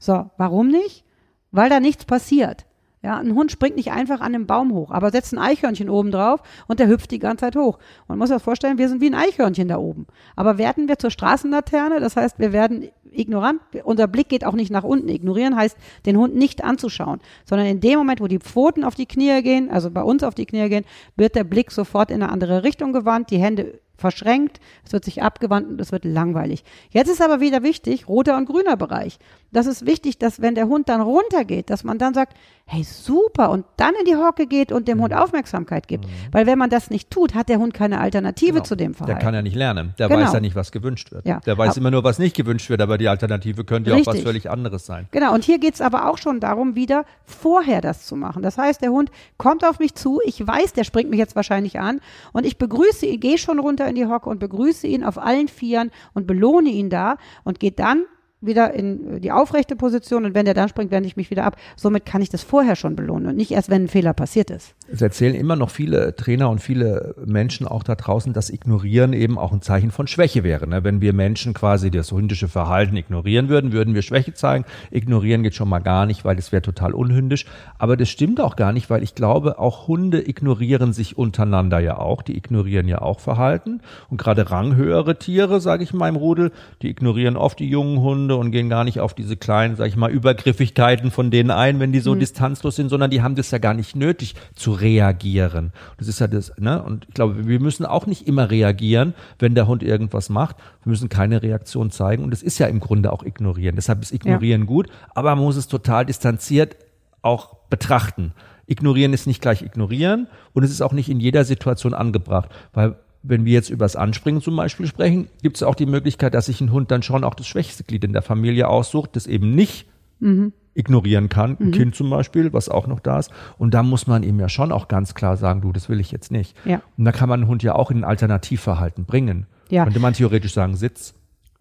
Speaker 2: So, warum nicht? Weil da nichts passiert. Ja, ein Hund springt nicht einfach an einem Baum hoch, aber setzt ein Eichhörnchen oben drauf und der hüpft die ganze Zeit hoch. Man muss sich vorstellen, wir sind wie ein Eichhörnchen da oben. Aber werden wir zur Straßenlaterne, das heißt, wir werden ignorant, unser Blick geht auch nicht nach unten. Ignorieren heißt, den Hund nicht anzuschauen, sondern in dem Moment, wo die Pfoten auf die Knie gehen, also bei uns auf die Knie gehen, wird der Blick sofort in eine andere Richtung gewandt, die Hände verschränkt, es wird sich abgewandt und es wird langweilig. Jetzt ist aber wieder wichtig, roter und grüner Bereich. Das ist wichtig, dass wenn der Hund dann runtergeht, dass man dann sagt, hey super, und dann in die Hocke geht und dem
Speaker 1: Mhm.
Speaker 2: Hund Aufmerksamkeit gibt. Weil wenn man das nicht tut, hat der Hund keine Alternative
Speaker 1: Genau.
Speaker 2: zu dem
Speaker 1: Der
Speaker 2: Verhalten.
Speaker 1: kann ja nicht lernen. Der
Speaker 2: Genau.
Speaker 1: weiß ja nicht, was gewünscht wird.
Speaker 2: Ja.
Speaker 1: Der weiß
Speaker 2: Ab-
Speaker 1: immer nur, was nicht gewünscht wird, aber die Alternative könnte ja auch was völlig anderes sein.
Speaker 2: Genau, und hier geht's aber auch schon darum, wieder vorher das zu machen. Das heißt, der Hund kommt auf mich zu, ich weiß, der springt mich jetzt wahrscheinlich an und ich begrüße ihn, gehe schon runter in die Hocke und begrüße ihn auf allen Vieren und belohne ihn da und gehe dann wieder in die aufrechte Position und wenn der dann springt, wende ich mich wieder ab. Somit kann ich das vorher schon belohnen und nicht erst, wenn ein Fehler passiert ist.
Speaker 1: Es erzählen immer noch viele Trainer und viele Menschen auch da draußen, dass Ignorieren eben auch ein Zeichen von Schwäche wäre. Ne? Wenn wir Menschen quasi das hündische Verhalten ignorieren würden, würden wir Schwäche zeigen. Ignorieren geht schon mal gar nicht, weil es wäre total unhündisch. Aber das stimmt auch gar nicht, weil ich glaube, auch Hunde ignorieren sich untereinander ja auch. Die ignorieren ja auch Verhalten. Und gerade ranghöhere Tiere, sage ich in meinem Rudel, die ignorieren oft die jungen Hunde und gehen gar nicht auf diese kleinen, sage ich mal, Übergriffigkeiten von denen ein, wenn die so distanzlos sind, sondern die haben das ja gar nicht nötig zu reagieren. Das ist ja das, ne? Und ich glaube, wir müssen auch nicht immer reagieren, wenn der Hund irgendwas macht. Wir müssen keine Reaktion zeigen. Und das ist ja im Grunde auch ignorieren. Deshalb ist ignorieren gut, aber man muss es total distanziert auch betrachten. Ignorieren ist nicht gleich ignorieren und es ist auch nicht in jeder Situation angebracht, weil wenn wir jetzt über das Anspringen zum Beispiel sprechen, gibt es auch die Möglichkeit, dass sich ein Hund dann schon auch das schwächste Glied in der Familie aussucht, das eben nicht ignorieren kann, ein Kind zum Beispiel, was auch noch da ist. Und da muss man ihm ja schon auch ganz klar sagen, du, das will ich jetzt nicht.
Speaker 2: Ja.
Speaker 1: Und da kann man einen Hund ja auch in ein Alternativverhalten bringen.
Speaker 2: Ja.
Speaker 1: Könnte man theoretisch sagen, Sitz.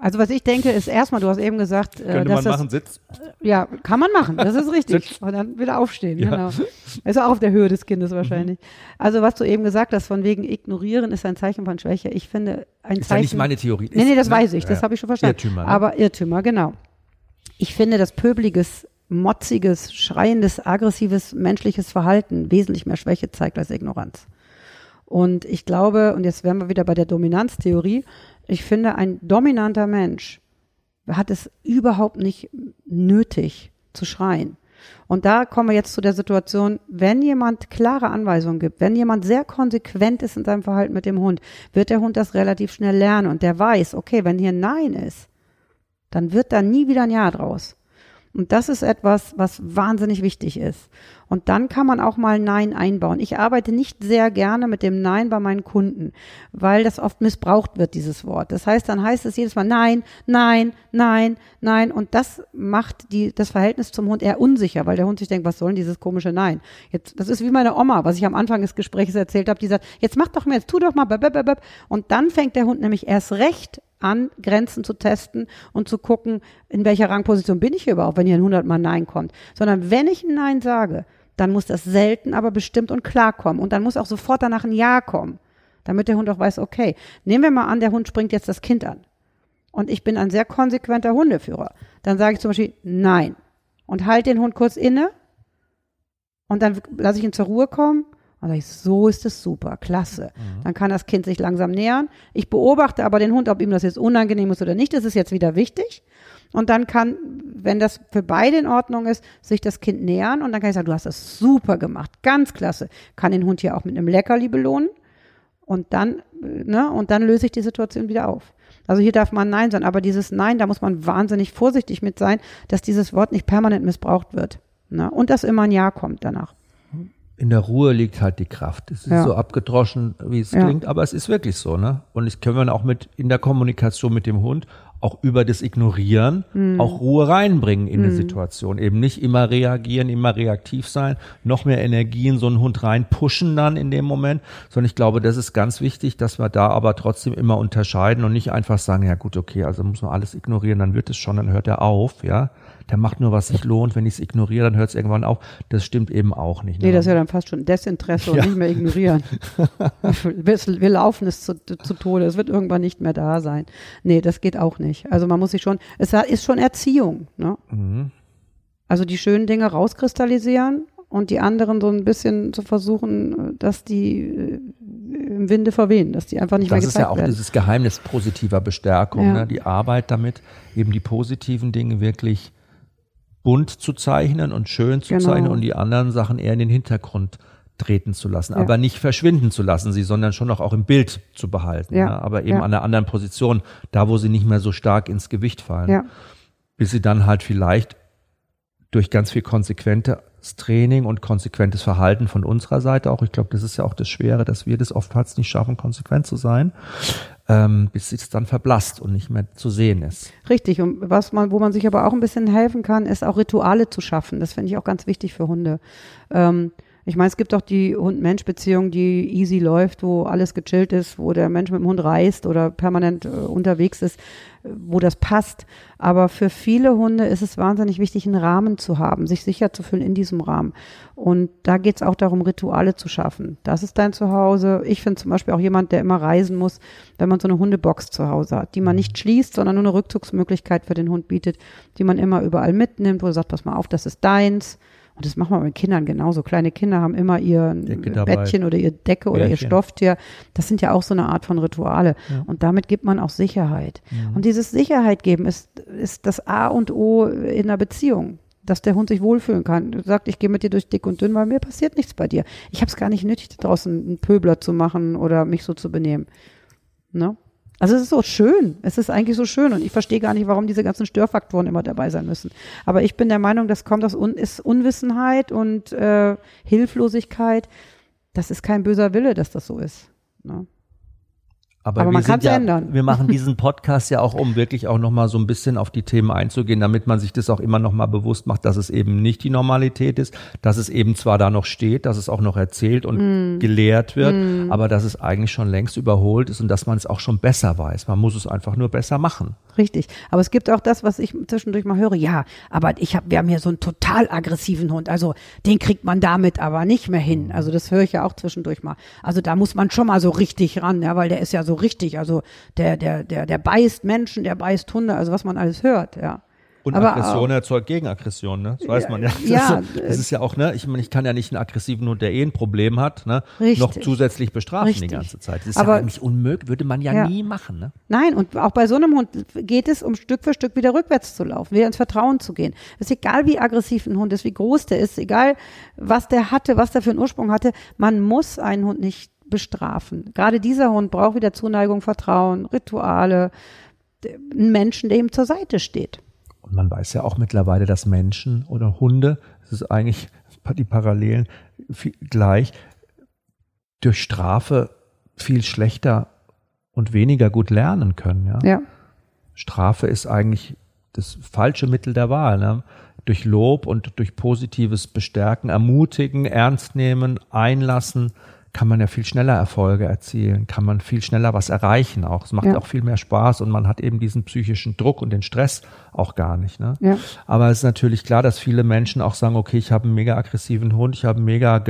Speaker 2: Also was ich denke, ist erstmal, du hast eben gesagt, äh,
Speaker 1: Könnte man
Speaker 2: das,
Speaker 1: machen, Sitz.
Speaker 2: Ja, kann man machen, das ist (laughs) richtig. Und dann wieder aufstehen,
Speaker 1: Ja.
Speaker 2: genau. Ist auch auf der Höhe des Kindes wahrscheinlich. Also was du eben gesagt hast, von wegen ignorieren ist ein Zeichen von Schwäche. Ich finde, ein
Speaker 1: Ist ja
Speaker 2: Zeichen.
Speaker 1: nicht meine Theorie.
Speaker 2: Nee, nee, das
Speaker 1: Ist- ne?
Speaker 2: weiß ich, das
Speaker 1: Ja.
Speaker 2: habe ich schon verstanden.
Speaker 1: Irrtümer, ne?
Speaker 2: Aber Irrtümer, genau. Ich finde, dass pöbeliges, motziges, schreiendes, aggressives menschliches Verhalten wesentlich mehr Schwäche zeigt als Ignoranz. Und ich glaube, und jetzt wären wir wieder bei der Dominanztheorie, ich finde, ein dominanter Mensch hat es überhaupt nicht nötig zu schreien. Und da kommen wir jetzt zu der Situation, wenn jemand klare Anweisungen gibt, wenn jemand sehr konsequent ist in seinem Verhalten mit dem Hund, wird der Hund das relativ schnell lernen und der weiß, okay, wenn hier Nein ist, dann wird da nie wieder ein Ja draus. Und das ist etwas, was wahnsinnig wichtig ist. Und dann kann man auch mal Nein einbauen. Ich arbeite nicht sehr gerne mit dem Nein bei meinen Kunden, weil das oft missbraucht wird, dieses Wort. Das heißt, dann heißt es jedes Mal Nein, Nein, Nein, Nein. Und das macht die, das Verhältnis zum Hund eher unsicher, weil der Hund sich denkt, was soll denn dieses komische Nein? Jetzt, das ist wie meine Oma, was ich am Anfang des Gesprächs erzählt habe, die sagt, jetzt mach doch mal, jetzt tu doch mal, und dann fängt der Hund nämlich erst recht an, Grenzen zu testen und zu gucken, in welcher Rangposition bin ich überhaupt, wenn hier ein 100 Mal Nein kommt. Sondern wenn ich ein Nein sage, dann muss das selten, aber bestimmt und klar kommen. Und dann muss auch sofort danach ein Ja kommen, damit der Hund auch weiß, okay, nehmen wir mal an, der Hund springt jetzt das Kind an. Und ich bin ein sehr konsequenter Hundeführer. Dann sage ich zum Beispiel Nein. Und halte den Hund kurz inne. Und dann lasse ich ihn zur Ruhe kommen. Und sage ich, so ist es super, klasse. Dann kann das Kind sich langsam nähern. Ich beobachte aber den Hund, ob ihm das jetzt unangenehm ist oder nicht. Das ist jetzt wieder wichtig. Und dann kann, wenn das für beide in Ordnung ist, sich das Kind nähern und dann kann ich sagen, du hast das super gemacht, ganz klasse. Kann den Hund hier auch mit einem Leckerli belohnen und dann, ne, und dann löse ich die Situation wieder auf. Also hier darf man Nein sein, aber dieses Nein, da muss man wahnsinnig vorsichtig mit sein, dass dieses Wort nicht permanent missbraucht wird. Ne? Und dass immer ein Ja kommt danach.
Speaker 1: In der Ruhe liegt halt die Kraft. Es ist
Speaker 2: Ja.
Speaker 1: so abgedroschen, wie es
Speaker 2: Ja.
Speaker 1: klingt, aber es ist wirklich so, ne? Und ich können wir auch mit in der Kommunikation mit dem Hund auch über das Ignorieren
Speaker 2: Mhm.
Speaker 1: auch Ruhe reinbringen in eine Situation. Eben nicht immer reagieren, immer reaktiv sein, noch mehr Energie in so einen Hund rein pushen dann in dem Moment, sondern ich glaube, das ist ganz wichtig, dass wir da aber trotzdem immer unterscheiden und nicht einfach sagen, ja gut, okay, also muss man alles ignorieren, dann wird es schon, dann hört er auf, ja. Der macht nur, was sich lohnt. Wenn ich es ignoriere, dann hört es irgendwann auf. Das stimmt eben auch nicht.
Speaker 2: Nee,
Speaker 1: ne?
Speaker 2: das ist ja dann fast schon Desinteresse und
Speaker 1: Ja.
Speaker 2: nicht mehr ignorieren. (laughs) wir, wir laufen es zu, zu Tode. Es wird irgendwann nicht mehr da sein. Nee, das geht auch nicht. Also man muss sich schon, es ist schon Erziehung. Ne?
Speaker 1: Mhm.
Speaker 2: Also die schönen Dinge rauskristallisieren und die anderen so ein bisschen zu versuchen, dass die äh, im Winde verwehen, dass die einfach nicht
Speaker 1: das
Speaker 2: mehr
Speaker 1: ist ja
Speaker 2: gezeigt
Speaker 1: auch
Speaker 2: werden.
Speaker 1: dieses Geheimnis positiver Bestärkung,
Speaker 2: Ja.
Speaker 1: ne? die Arbeit damit, eben die positiven Dinge wirklich bunt zu zeichnen und schön zu
Speaker 2: Genau.
Speaker 1: zeichnen und die anderen Sachen eher in den Hintergrund treten zu lassen,
Speaker 2: Ja.
Speaker 1: aber nicht verschwinden zu lassen, sie, sondern schon noch auch im Bild zu behalten,
Speaker 2: Ja.
Speaker 1: ne? aber eben an einer anderen Position, da wo sie nicht mehr so stark ins Gewicht fallen, bis sie dann halt vielleicht durch ganz viel konsequentes Training und konsequentes Verhalten von unserer Seite auch, ich glaube, das ist ja auch das Schwere, dass wir das oftmals nicht schaffen, konsequent zu sein, ähm, bis es dann verblasst und nicht mehr zu sehen ist.
Speaker 2: richtig. Und was man, wo man sich aber auch ein bisschen helfen kann, ist auch Rituale zu schaffen. Das finde ich auch ganz wichtig für Hunde. Ähm, ich meine, es gibt auch die Hund-Mensch-Beziehung, die easy läuft, wo alles gechillt ist, wo der Mensch mit dem Hund reist oder permanent äh, unterwegs ist, wo das passt. Aber für viele Hunde ist es wahnsinnig wichtig, einen Rahmen zu haben, sich sicher zu fühlen in diesem Rahmen. Und da geht es auch darum, Rituale zu schaffen. Das ist dein Zuhause. Ich finde zum Beispiel auch jemand, der immer reisen muss, wenn man so eine Hundebox zu Hause hat, die man nicht schließt, sondern nur eine Rückzugsmöglichkeit für den Hund bietet, die man immer überall mitnimmt, wo du sagst, pass mal auf, das ist deins. Und das machen wir mit Kindern genauso. Kleine Kinder haben immer ihr. Bettchen oder ihr Decke oder ihr
Speaker 1: Bärchen.
Speaker 2: Stofftier. Das sind ja auch so eine Art von Rituale. Und damit gibt man auch Sicherheit. Und dieses Sicherheit geben ist, ist das A und O in einer Beziehung. Dass der Hund sich wohlfühlen kann. Du sagst, ich gehe mit dir durch dick und dünn, weil mir passiert nichts bei dir. Ich habe es gar nicht nötig, da draußen einen Pöbler zu machen oder mich so zu benehmen. Ne? Also es ist so schön. Es ist eigentlich so schön und ich verstehe gar nicht, warum diese ganzen Störfaktoren immer dabei sein müssen. Aber ich bin der Meinung, das kommt aus Un ist Unwissenheit und äh, Hilflosigkeit. Das ist kein böser Wille, dass das so ist. Ne?
Speaker 1: Aber,
Speaker 2: Aber
Speaker 1: wir
Speaker 2: man
Speaker 1: sind
Speaker 2: kann's
Speaker 1: ja,
Speaker 2: ändern.
Speaker 1: Wir machen (laughs) diesen Podcast ja auch, um wirklich auch nochmal so ein bisschen auf die Themen einzugehen, damit man sich das auch immer nochmal bewusst macht, dass es eben nicht die Normalität ist, dass es eben zwar da noch steht, dass es auch noch erzählt und
Speaker 2: Mm.
Speaker 1: gelehrt wird, aber dass es eigentlich schon längst überholt ist und dass man es auch schon besser weiß. Man muss es einfach nur besser machen.
Speaker 2: Richtig. Aber es gibt auch das, was ich zwischendurch mal höre. Ja, aber ich hab, wir haben hier so einen total aggressiven Hund. Also den kriegt man damit aber nicht mehr hin. Also das höre ich ja auch zwischendurch mal. Also da muss man schon mal so richtig ran, ja, weil der ist ja so richtig. Also der, der, der, der beißt Menschen, der beißt Hunde. Also was man alles hört, ja.
Speaker 1: Und
Speaker 2: Aber
Speaker 1: Aggression erzeugt Gegenaggression, ne? Das weiß man ja. Das,
Speaker 2: ja,
Speaker 1: ist, das ist ja auch, ne? Ich meine, ich kann ja nicht einen aggressiven Hund, der eh ein Problem hat, ne?
Speaker 2: Richtig.
Speaker 1: Noch zusätzlich bestrafen
Speaker 2: Richtig.
Speaker 1: die ganze Zeit. Das ist
Speaker 2: Aber-
Speaker 1: ja eigentlich unmöglich, würde man ja,
Speaker 2: Ja.
Speaker 1: nie machen, ne?
Speaker 2: Nein, und auch bei so einem Hund geht es, um Stück für Stück wieder rückwärts zu laufen, wieder ins Vertrauen zu gehen. Es ist egal, wie aggressiv ein Hund ist, wie groß der ist, egal, was der hatte, was der für einen Ursprung hatte. Man muss einen Hund nicht bestrafen. Gerade dieser Hund braucht wieder Zuneigung, Vertrauen, Rituale, einen Menschen, der ihm zur Seite steht.
Speaker 1: Und man weiß ja auch mittlerweile, dass Menschen oder Hunde, das ist eigentlich die Parallelen gleich, durch Strafe viel schlechter und weniger gut lernen können. Ja?
Speaker 2: Ja,
Speaker 1: Strafe ist eigentlich das falsche Mittel der Wahl. Ne? Durch Lob und durch positives Bestärken, ermutigen, ernst nehmen, einlassen, kann man ja viel schneller Erfolge erzielen, kann man viel schneller was erreichen auch. Es macht
Speaker 2: Ja.
Speaker 1: auch viel mehr Spaß und man hat eben diesen psychischen Druck und den Stress auch gar nicht. Ne?
Speaker 2: ja,
Speaker 1: Aber es ist natürlich klar, dass viele Menschen auch sagen, okay, ich habe einen mega aggressiven Hund, ich habe einen mega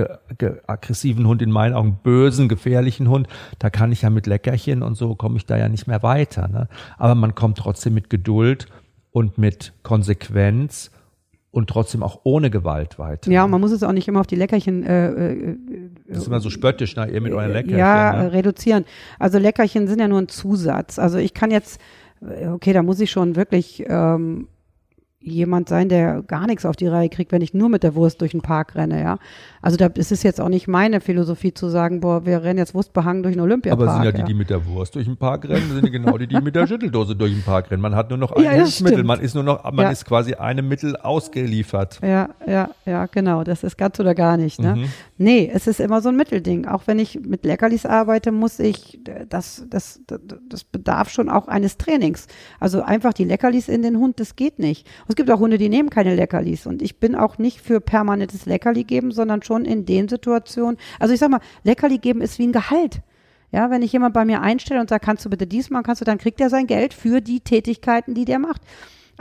Speaker 1: aggressiven Hund, in meinen Augen bösen, gefährlichen Hund. Da kann ich ja mit Leckerchen und so komme ich da ja nicht mehr weiter. Ne? Aber man kommt trotzdem mit Geduld und mit Konsequenz und trotzdem auch ohne Gewalt weiter.
Speaker 2: ja, man muss es auch nicht immer auf die Leckerchen äh, äh,
Speaker 1: Das ist immer so spöttisch, na, ihr mit euren Leckerchen.
Speaker 2: Ja,
Speaker 1: ne?
Speaker 2: reduzieren. Also Leckerchen sind ja nur ein Zusatz. Also ich kann jetzt, äh, okay, da muss ich schon wirklich ähm, jemand sein, der gar nichts auf die Reihe kriegt, wenn ich nur mit der Wurst durch den Park renne, ja. Also da ist es jetzt auch nicht meine Philosophie zu sagen, boah, wir rennen jetzt wurstbehangen durch den Olympiapark.
Speaker 1: Aber sind ja die,
Speaker 2: ja.
Speaker 1: die mit der Wurst durch den Park rennen, sind ja genau die, die mit der Schütteldose durch den Park rennen. Man hat nur noch ein
Speaker 2: Ja,
Speaker 1: Hilfsmittel, man ist nur noch, man
Speaker 2: Ja.
Speaker 1: ist quasi einem Mittel ausgeliefert.
Speaker 2: Ja, ja, ja, genau. Das ist ganz oder gar nicht. Ne?
Speaker 1: Mhm.
Speaker 2: Nee, es ist immer so ein Mittelding. Auch wenn ich mit Leckerlis arbeite, muss ich, das, das, das, das bedarf schon auch eines Trainings. Also einfach die Leckerlis in den Hund, das geht nicht. Und es gibt auch Hunde, die nehmen keine Leckerlis. Und ich bin auch nicht für permanentes Leckerli geben, sondern schon in den Situationen. Also ich sag mal, Leckerli geben ist wie ein Gehalt. Ja, wenn ich jemand bei mir einstelle und sage, kannst du bitte dies machen, kannst du, dann kriegt er sein Geld für die Tätigkeiten, die der macht.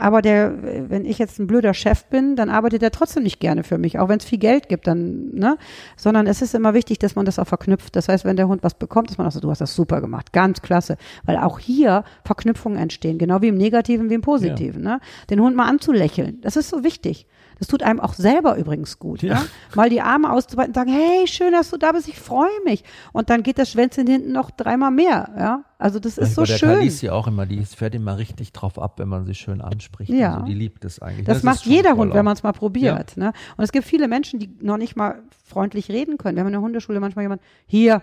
Speaker 2: Aber der, wenn ich jetzt ein blöder Chef bin, dann arbeitet er trotzdem nicht gerne für mich, auch wenn es viel Geld gibt, dann, ne? Sondern es ist immer wichtig, dass man das auch verknüpft. Das heißt, wenn der Hund was bekommt, dass man auch so, du hast das super gemacht, ganz klasse. Weil auch hier Verknüpfungen entstehen, genau wie im Negativen wie im Positiven, ne? Den Hund mal anzulächeln, das ist so wichtig. Das tut einem auch selber übrigens gut.
Speaker 1: Ja.
Speaker 2: Ja. Mal die Arme auszubreiten und sagen, hey, schön, dass du da bist, ich freue mich. Und dann geht das Schwänzchen hinten noch dreimal mehr. Ja. Also das ist so
Speaker 1: bei der
Speaker 2: schön.
Speaker 1: Kalisi auch immer, die fährt immer richtig drauf ab, wenn man sie schön anspricht.
Speaker 2: Ja.
Speaker 1: Also die liebt es eigentlich.
Speaker 2: Das,
Speaker 1: ist
Speaker 2: macht jeder Hund, wenn man es mal probiert. Ne? Und es gibt viele Menschen, die noch nicht mal freundlich reden können. Wir haben in der Hundeschule manchmal jemand, hier,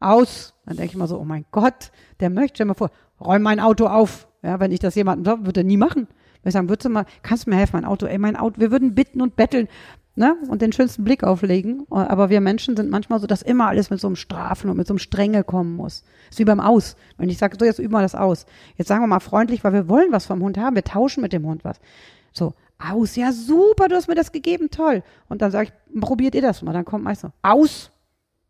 Speaker 2: aus. Dann denke ich mal so, oh mein Gott, der möchte, stell mal vor, räum mein Auto auf. Ja, wenn ich das jemandem sage, würde er nie machen. Ich sagen, würdest du mal, kannst du mir helfen, mein Auto, ey, mein Auto, wir würden bitten und betteln, ne, und den schönsten Blick auflegen. Aber wir Menschen sind manchmal so, dass immer alles mit so einem Strafen und mit so einem Strenge kommen muss. ist wie beim Aus. Wenn ich sage, so, jetzt üben wir das aus. Jetzt sagen wir mal freundlich, weil wir wollen was vom Hund haben, wir tauschen mit dem Hund was. So, aus, ja super, du hast mir das gegeben, toll. Und dann sage ich, probiert ihr das mal. Dann kommt meist so, aus.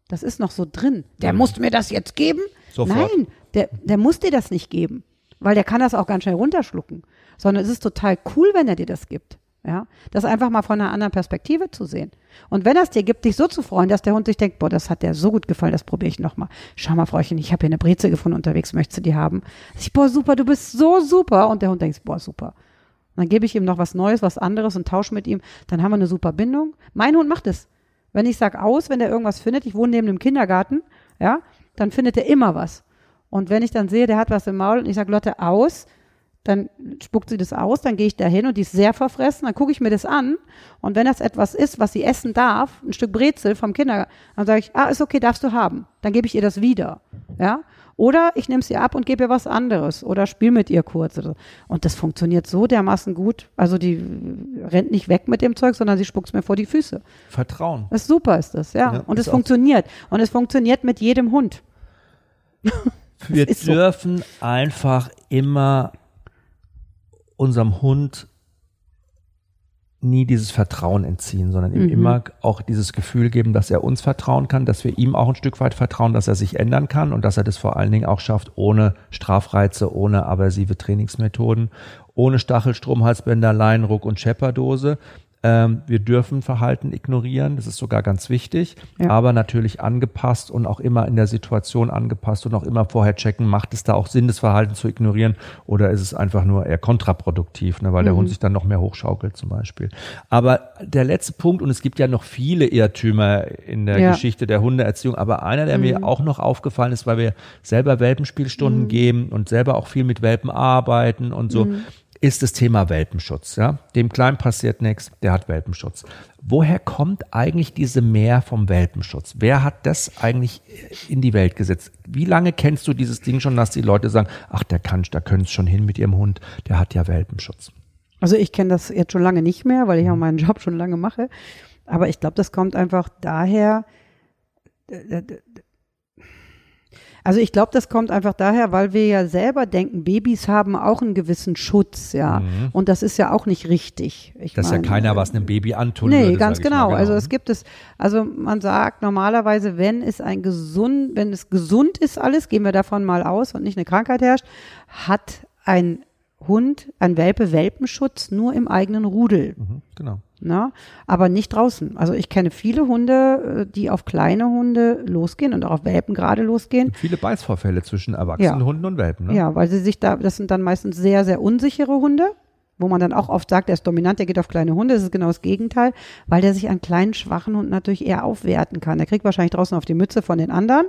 Speaker 2: Das ist noch so drin. Der muss mir das jetzt geben?
Speaker 1: Sofort.
Speaker 2: Nein, der, der muss dir das nicht geben. Weil der kann das auch ganz schnell runterschlucken. Sondern es ist total cool, wenn er dir das gibt. Ja, das einfach mal von einer anderen Perspektive zu sehen. Und wenn er es dir gibt, dich so zu freuen, dass der Hund sich denkt, boah, das hat der so gut gefallen, das probiere ich nochmal. Schau mal, Frauchen, ich habe hier eine Breze gefunden unterwegs, möchtest du die haben? Ich, boah, super, du bist so super. Und der Hund denkt, boah, super. Und dann gebe ich ihm noch was Neues, was anderes und tausche mit ihm. Dann haben wir eine super Bindung. Mein Hund macht es. Wenn ich sag aus, wenn er irgendwas findet, ich wohne neben dem Kindergarten, ja, dann findet er immer was. Und wenn ich dann sehe, der hat was im Maul und ich sage, Lotte, aus, dann spuckt sie das aus, dann gehe ich da hin und die ist sehr verfressen, dann gucke ich mir das an und wenn das etwas ist, was sie essen darf, ein Stück Brezel vom Kindergarten, dann sage ich, ah, ist okay, darfst du haben. Dann gebe ich ihr das wieder, ja. Oder ich nehme sie ab und gebe ihr was anderes oder spiel mit ihr kurz. Und das funktioniert so dermaßen gut. Also die rennt nicht weg mit dem Zeug, sondern sie spuckt es mir vor die Füße.
Speaker 1: Vertrauen.
Speaker 2: Das ist super ist das, ja.
Speaker 1: Ja,
Speaker 2: und es funktioniert. Und es funktioniert mit jedem Hund.
Speaker 1: Wir (laughs)
Speaker 2: ist so.
Speaker 1: dürfen einfach immer unserem Hund nie dieses Vertrauen entziehen, sondern ihm
Speaker 2: Mhm.
Speaker 1: immer auch dieses Gefühl geben, dass er uns vertrauen kann, dass wir ihm auch ein Stück weit vertrauen, dass er sich ändern kann und dass er das vor allen Dingen auch schafft, ohne Strafreize, ohne aversive Trainingsmethoden, ohne Stachelstrom, Halsbänder, Leinruck und Schepperdose. Ähm, wir dürfen Verhalten ignorieren, das ist sogar ganz wichtig,
Speaker 2: Ja.
Speaker 1: aber natürlich angepasst und auch immer in der Situation angepasst und auch immer vorher checken, macht es da auch Sinn, das Verhalten zu ignorieren oder ist es einfach nur eher kontraproduktiv, ne, weil der
Speaker 2: Mhm.
Speaker 1: Hund sich dann noch mehr hochschaukelt zum Beispiel. Aber der letzte Punkt, und es gibt ja noch viele Irrtümer in der
Speaker 2: Ja.
Speaker 1: Geschichte der Hundeerziehung, aber einer, der mir auch noch aufgefallen ist, weil wir selber Welpenspielstunden geben und selber auch viel mit Welpen arbeiten und so, ist das Thema Welpenschutz. Ja? Dem Kleinen passiert nichts, der hat Welpenschutz. Woher kommt eigentlich diese Mehr vom Welpenschutz? Wer hat das eigentlich in die Welt gesetzt? Wie lange kennst du dieses Ding schon, dass die Leute sagen, ach, der kann, da können es schon hin mit ihrem Hund, der hat ja Welpenschutz.
Speaker 2: Also ich kenne das jetzt schon lange nicht mehr, weil ich auch meinen Job schon lange mache. Aber ich glaube, das kommt einfach daher. Äh, äh, Also ich glaube, das kommt einfach daher, weil wir ja selber denken, Babys haben auch einen gewissen Schutz, ja. Und das ist ja auch nicht richtig. Ich
Speaker 1: Dass ja
Speaker 2: meine,
Speaker 1: keiner was einem Baby antun
Speaker 2: Nee,
Speaker 1: würde.
Speaker 2: ganz genau.
Speaker 1: mal,
Speaker 2: Also es gibt es, also man sagt normalerweise, wenn es ein gesund, wenn es gesund ist alles, gehen wir davon mal aus und nicht eine Krankheit herrscht, hat ein Hund, ein Welpe Welpenschutz nur im eigenen Rudel.
Speaker 1: Mhm, genau.
Speaker 2: Ne? Aber nicht draußen. Also ich kenne viele Hunde, äh, die auf kleine Hunde losgehen und auch auf Welpen gerade losgehen.
Speaker 1: Viele Beißvorfälle zwischen erwachsenen
Speaker 2: Ja.
Speaker 1: Hunden und Welpen. Ne?
Speaker 2: Ja, weil sie sich da, das sind dann meistens sehr, sehr unsichere Hunde, wo man dann auch oft sagt, der ist dominant, der geht auf kleine Hunde. Das ist genau das Gegenteil, weil der sich an kleinen, schwachen Hunden natürlich eher aufwerten kann. Der kriegt wahrscheinlich draußen auf die Mütze von den anderen,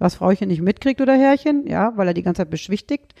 Speaker 2: was Frauchen nicht mitkriegt oder Herrchen, ja, weil er die ganze Zeit beschwichtigt.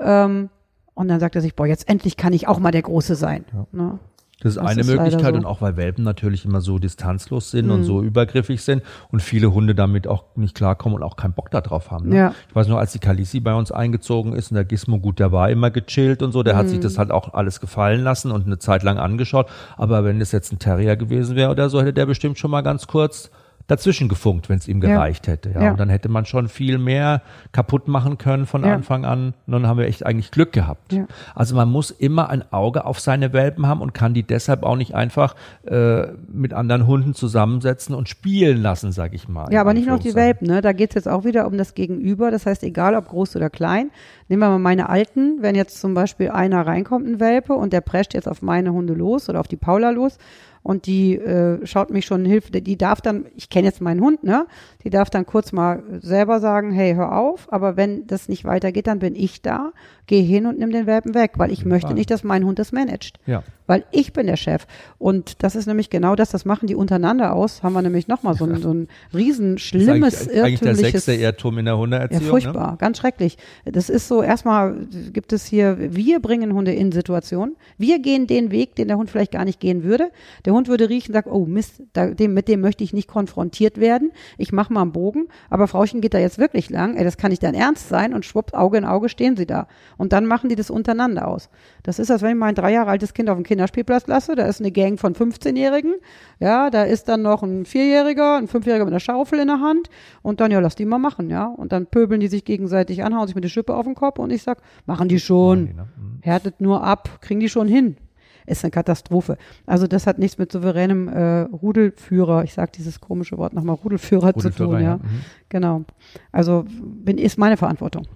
Speaker 2: Ähm, Und dann sagt er sich, boah, jetzt endlich kann ich auch mal der Große sein.
Speaker 1: Ja.
Speaker 2: Ne?
Speaker 1: Das ist
Speaker 2: Das
Speaker 1: eine
Speaker 2: ist
Speaker 1: Möglichkeit
Speaker 2: so.
Speaker 1: und auch weil Welpen natürlich immer so distanzlos sind
Speaker 2: Mhm.
Speaker 1: und so übergriffig sind und viele Hunde damit auch nicht klarkommen und auch keinen Bock darauf haben. Ne?
Speaker 2: Ja.
Speaker 1: Ich weiß noch, als die Kalisi bei uns eingezogen ist und der Gizmo, gut, der war immer gechillt und so, der hat
Speaker 2: Mhm.
Speaker 1: sich das halt auch alles gefallen lassen und eine Zeit lang angeschaut. Aber wenn das jetzt ein Terrier gewesen wäre oder so, hätte der bestimmt schon mal ganz kurz dazwischen gefunkt, wenn es ihm
Speaker 2: Ja.
Speaker 1: gereicht hätte. Ja.
Speaker 2: Ja.
Speaker 1: Und dann hätte man schon viel mehr kaputt machen können von
Speaker 2: Ja.
Speaker 1: Anfang an. Und dann haben wir echt eigentlich Glück gehabt.
Speaker 2: Ja.
Speaker 1: Also man muss immer ein Auge auf seine Welpen haben und kann die deshalb auch nicht einfach äh, mit anderen Hunden zusammensetzen und spielen lassen, sag ich mal.
Speaker 2: Ja, aber nicht nur die. Welpen, ne? Da geht's jetzt auch wieder um das Gegenüber. Das heißt, egal ob groß oder klein. Nehmen wir mal meine Alten, wenn jetzt zum Beispiel einer reinkommt, ein Welpe, und der prescht jetzt auf meine Hunde los oder auf die Paula los und die äh, schaut mich schon hilft, die darf dann, ich kenne jetzt meinen Hund, ne? Die darf dann kurz mal selber sagen, hey, hör auf, aber wenn das nicht weitergeht, dann bin ich da, geh hin und nimm den Welpen weg, weil ich möchte nicht, dass mein Hund das managt.
Speaker 1: Ja.
Speaker 2: Weil ich bin der Chef. Und das ist nämlich genau das, das machen die untereinander aus. Haben wir nämlich nochmal so ein, so ein riesen schlimmes,
Speaker 1: eigentlich, eigentlich der sechste Irrtum in der
Speaker 2: Ja,
Speaker 1: Hundeerziehung.
Speaker 2: furchtbar, ganz schrecklich. Das ist so, erstmal gibt es hier, wir bringen Hunde in Situationen. Wir gehen den Weg, den der Hund vielleicht gar nicht gehen würde. Der Hund würde riechen, sagt, oh Mist, da, dem, mit dem möchte ich nicht konfrontiert werden. Ich mache mal einen Bogen, aber Frauchen geht da jetzt wirklich lang. Ey, das kann nicht dein Ernst sein. Und schwupp, Auge in Auge stehen sie da. Und dann machen die das untereinander aus. Das ist, als wenn ich mein drei Jahre altes Kind auf dem Kinderspielplatz lasse. Da ist eine Gang von 15-Jährigen. Ja, da ist dann noch ein Vierjähriger, ein Fünfjähriger mit einer Schaufel in der Hand. Und dann, ja, lass die mal machen, ja. Und dann pöbeln die sich gegenseitig an, hauen sich mit der Schippe auf den Kopf. Und ich sag, machen die schon.
Speaker 1: Ne? Mhm.
Speaker 2: Härtet nur ab, kriegen die schon hin. Ist eine Katastrophe. Also das hat nichts mit souveränem äh, Rudelführer, ich sag dieses komische Wort nochmal, Rudelführer, zu
Speaker 1: Rudelführer,
Speaker 2: tun, ja.
Speaker 1: ja. Mhm.
Speaker 2: Genau. Also bin, ist meine Verantwortung.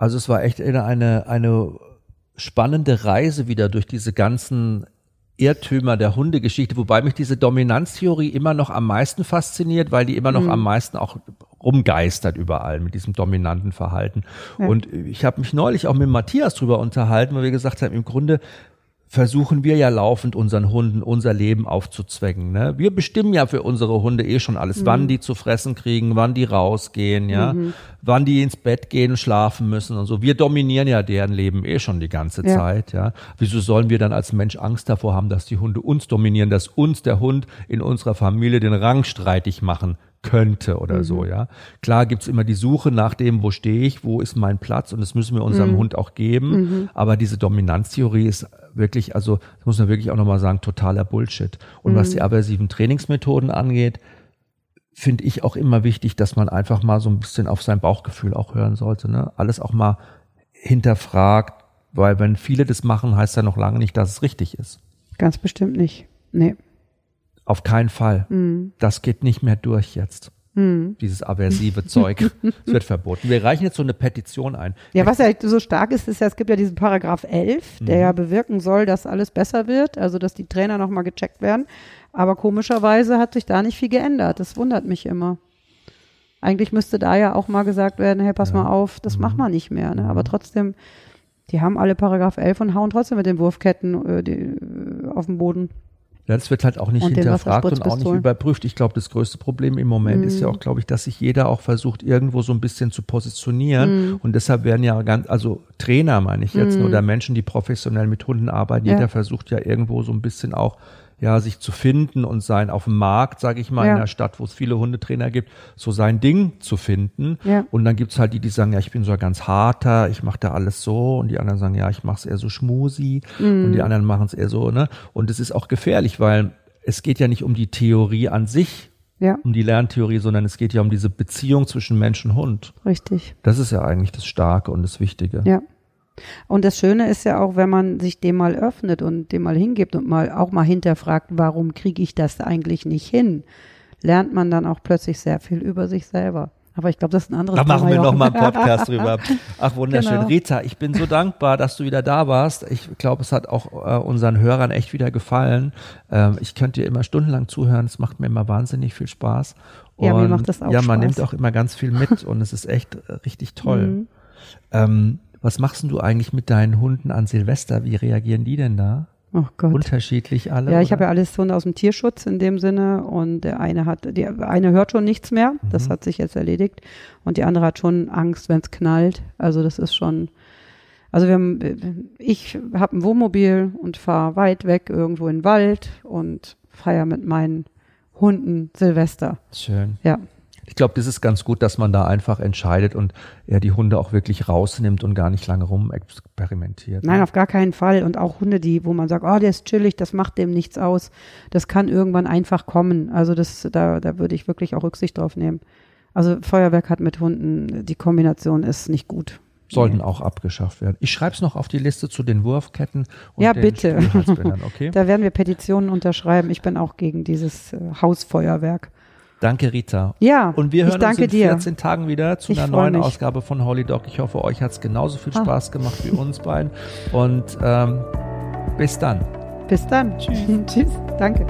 Speaker 1: Also es war echt eine, eine spannende Reise wieder durch diese ganzen Irrtümer der Hundegeschichte, wobei mich diese Dominanztheorie immer noch am meisten fasziniert, weil die immer noch am meisten auch rumgeistert überall mit diesem dominanten Verhalten.
Speaker 2: Ja.
Speaker 1: Und ich habe mich neulich auch mit Matthias drüber unterhalten, weil wir gesagt haben, im Grunde versuchen wir ja laufend unseren Hunden unser Leben aufzuzwängen. Ne? Wir bestimmen ja für unsere Hunde eh schon alles, wann die zu fressen kriegen, wann die rausgehen, ja, wann die ins Bett gehen, schlafen müssen und so. Wir dominieren ja deren Leben eh schon die ganze
Speaker 2: Ja.
Speaker 1: Zeit, ja. Wieso sollen wir dann als Mensch Angst davor haben, dass die Hunde uns dominieren, dass uns der Hund in unserer Familie den Rang streitig machen könnte oder so, ja. Klar gibt's immer die Suche nach dem, wo stehe ich, wo ist mein Platz und das müssen wir unserem Hund auch geben. Aber diese Dominanztheorie ist wirklich, also das muss man wirklich auch nochmal sagen, totaler Bullshit. Und was die aversiven Trainingsmethoden angeht, finde ich auch immer wichtig, dass man einfach mal so ein bisschen auf sein Bauchgefühl auch hören sollte. Ne? Alles auch mal hinterfragt, weil wenn viele das machen, heißt ja noch lange nicht, dass es richtig ist.
Speaker 2: Ganz bestimmt nicht. Nee.
Speaker 1: Auf keinen Fall.
Speaker 2: Mhm.
Speaker 1: Das geht nicht mehr durch jetzt. Dieses aversive Zeug. (laughs) Es wird verboten. Wir reichen jetzt so eine Petition ein.
Speaker 2: Ja, was ja so stark ist, ist ja, es gibt ja diesen Paragraph 11, der
Speaker 1: Mhm.
Speaker 2: ja bewirken soll, dass alles besser wird, also dass die Trainer nochmal gecheckt werden. Aber komischerweise hat sich da nicht viel geändert. Das wundert mich immer. Eigentlich müsste da ja auch mal gesagt werden, hey, pass mal auf, das
Speaker 1: Mhm.
Speaker 2: machen wir nicht mehr. Ne? Aber trotzdem, die haben alle Paragraph 11 und hauen trotzdem mit den Wurfketten äh, die, äh, auf den Boden.
Speaker 1: Ja, das wird halt auch nicht
Speaker 2: Und
Speaker 1: hinterfragt und auch nicht überprüft. Ich glaube, das größte Problem im Moment ist ja
Speaker 2: Mhm.
Speaker 1: auch, glaube ich, dass sich jeder auch versucht, irgendwo so ein bisschen zu positionieren.
Speaker 2: Mhm.
Speaker 1: Und deshalb werden ja ganz, also Trainer meine ich jetzt, oder Menschen, die professionell mit Hunden arbeiten,
Speaker 2: Ja.
Speaker 1: jeder versucht ja irgendwo so ein bisschen auch ja, sich zu finden und sein auf dem Markt, sage ich mal,
Speaker 2: Ja.
Speaker 1: in einer Stadt, wo es viele Hundetrainer gibt, so sein Ding zu finden.
Speaker 2: Ja.
Speaker 1: Und dann gibt's halt die, die sagen, ja, ich bin so ganz harter, ich mache da alles so. Und die anderen sagen, ja, ich mache es eher so schmusi.
Speaker 2: Mhm.
Speaker 1: Und die anderen machen es eher so, ne? Und es ist auch gefährlich, weil es geht ja nicht um die Theorie an sich,
Speaker 2: Ja,
Speaker 1: um die Lerntheorie, sondern es geht ja um diese Beziehung zwischen Mensch und Hund.
Speaker 2: richtig.
Speaker 1: Das ist ja eigentlich das Starke und das Wichtige.
Speaker 2: Ja. Und das Schöne ist ja auch, wenn man sich dem mal öffnet und dem mal hingibt und mal auch mal hinterfragt, warum kriege ich das eigentlich nicht hin, lernt man dann auch plötzlich sehr viel über sich selber. Aber ich glaube, das ist ein anderes
Speaker 1: Da machen
Speaker 2: Thema,
Speaker 1: wir noch
Speaker 2: Jochen.
Speaker 1: mal einen Podcast (laughs) drüber. Ach, wunderschön.
Speaker 2: Genau.
Speaker 1: Rita, ich bin so dankbar, dass du wieder da warst. Ich glaube, es hat auch äh, unseren Hörern echt wieder gefallen. Ähm, ich könnte dir immer stundenlang zuhören. Es macht mir immer wahnsinnig viel Spaß.
Speaker 2: Ja, mir
Speaker 1: Und
Speaker 2: macht das auch
Speaker 1: Ja, man
Speaker 2: Spaß.
Speaker 1: nimmt auch immer ganz viel mit und es ist echt äh, richtig toll.
Speaker 2: Mhm.
Speaker 1: Ähm, was machst du eigentlich mit deinen Hunden an Silvester? Wie reagieren die denn da?
Speaker 2: Oh Gott.
Speaker 1: Unterschiedlich alle?
Speaker 2: Ja, ich habe ja alles Hunde aus dem Tierschutz in dem Sinne und der eine hat, die eine hört schon nichts mehr, das
Speaker 1: Mhm.
Speaker 2: hat sich jetzt erledigt und die andere hat schon Angst, wenn es knallt. Also das ist schon, Also wir haben, ich habe ein Wohnmobil und fahre weit weg irgendwo in den Wald und feier mit meinen Hunden Silvester.
Speaker 1: Schön.
Speaker 2: Ja.
Speaker 1: Ich glaube, das ist ganz gut, dass man da einfach entscheidet und er die Hunde auch wirklich rausnimmt und gar nicht lange rumexperimentiert.
Speaker 2: Nein, auf gar keinen Fall. Und auch Hunde, die, wo man sagt, oh, der ist chillig, das macht dem nichts aus. Das kann irgendwann einfach kommen. Also das, da, da würde ich wirklich auch Rücksicht drauf nehmen. Also Feuerwerk hat mit Hunden, die Kombination ist nicht gut.
Speaker 1: Sollten nee. auch abgeschafft werden. Ich schreibe es noch auf die Liste zu den Wurfketten
Speaker 2: und ja, den bitte. (laughs) Okay? da werden wir Petitionen unterschreiben. Ich bin auch gegen dieses äh, Hausfeuerwerk.
Speaker 1: Danke, Rita.
Speaker 2: Ja,
Speaker 1: Und wir hören uns in
Speaker 2: dir.
Speaker 1: 14 Tagen wieder zu ich einer neuen mich. Ausgabe von Holy Dog. Ich hoffe, euch hat es genauso viel ah. Spaß ah. gemacht wie uns beiden. Und ähm, bis dann.
Speaker 2: Bis dann. Tschüss. (laughs) Tschüss. Danke.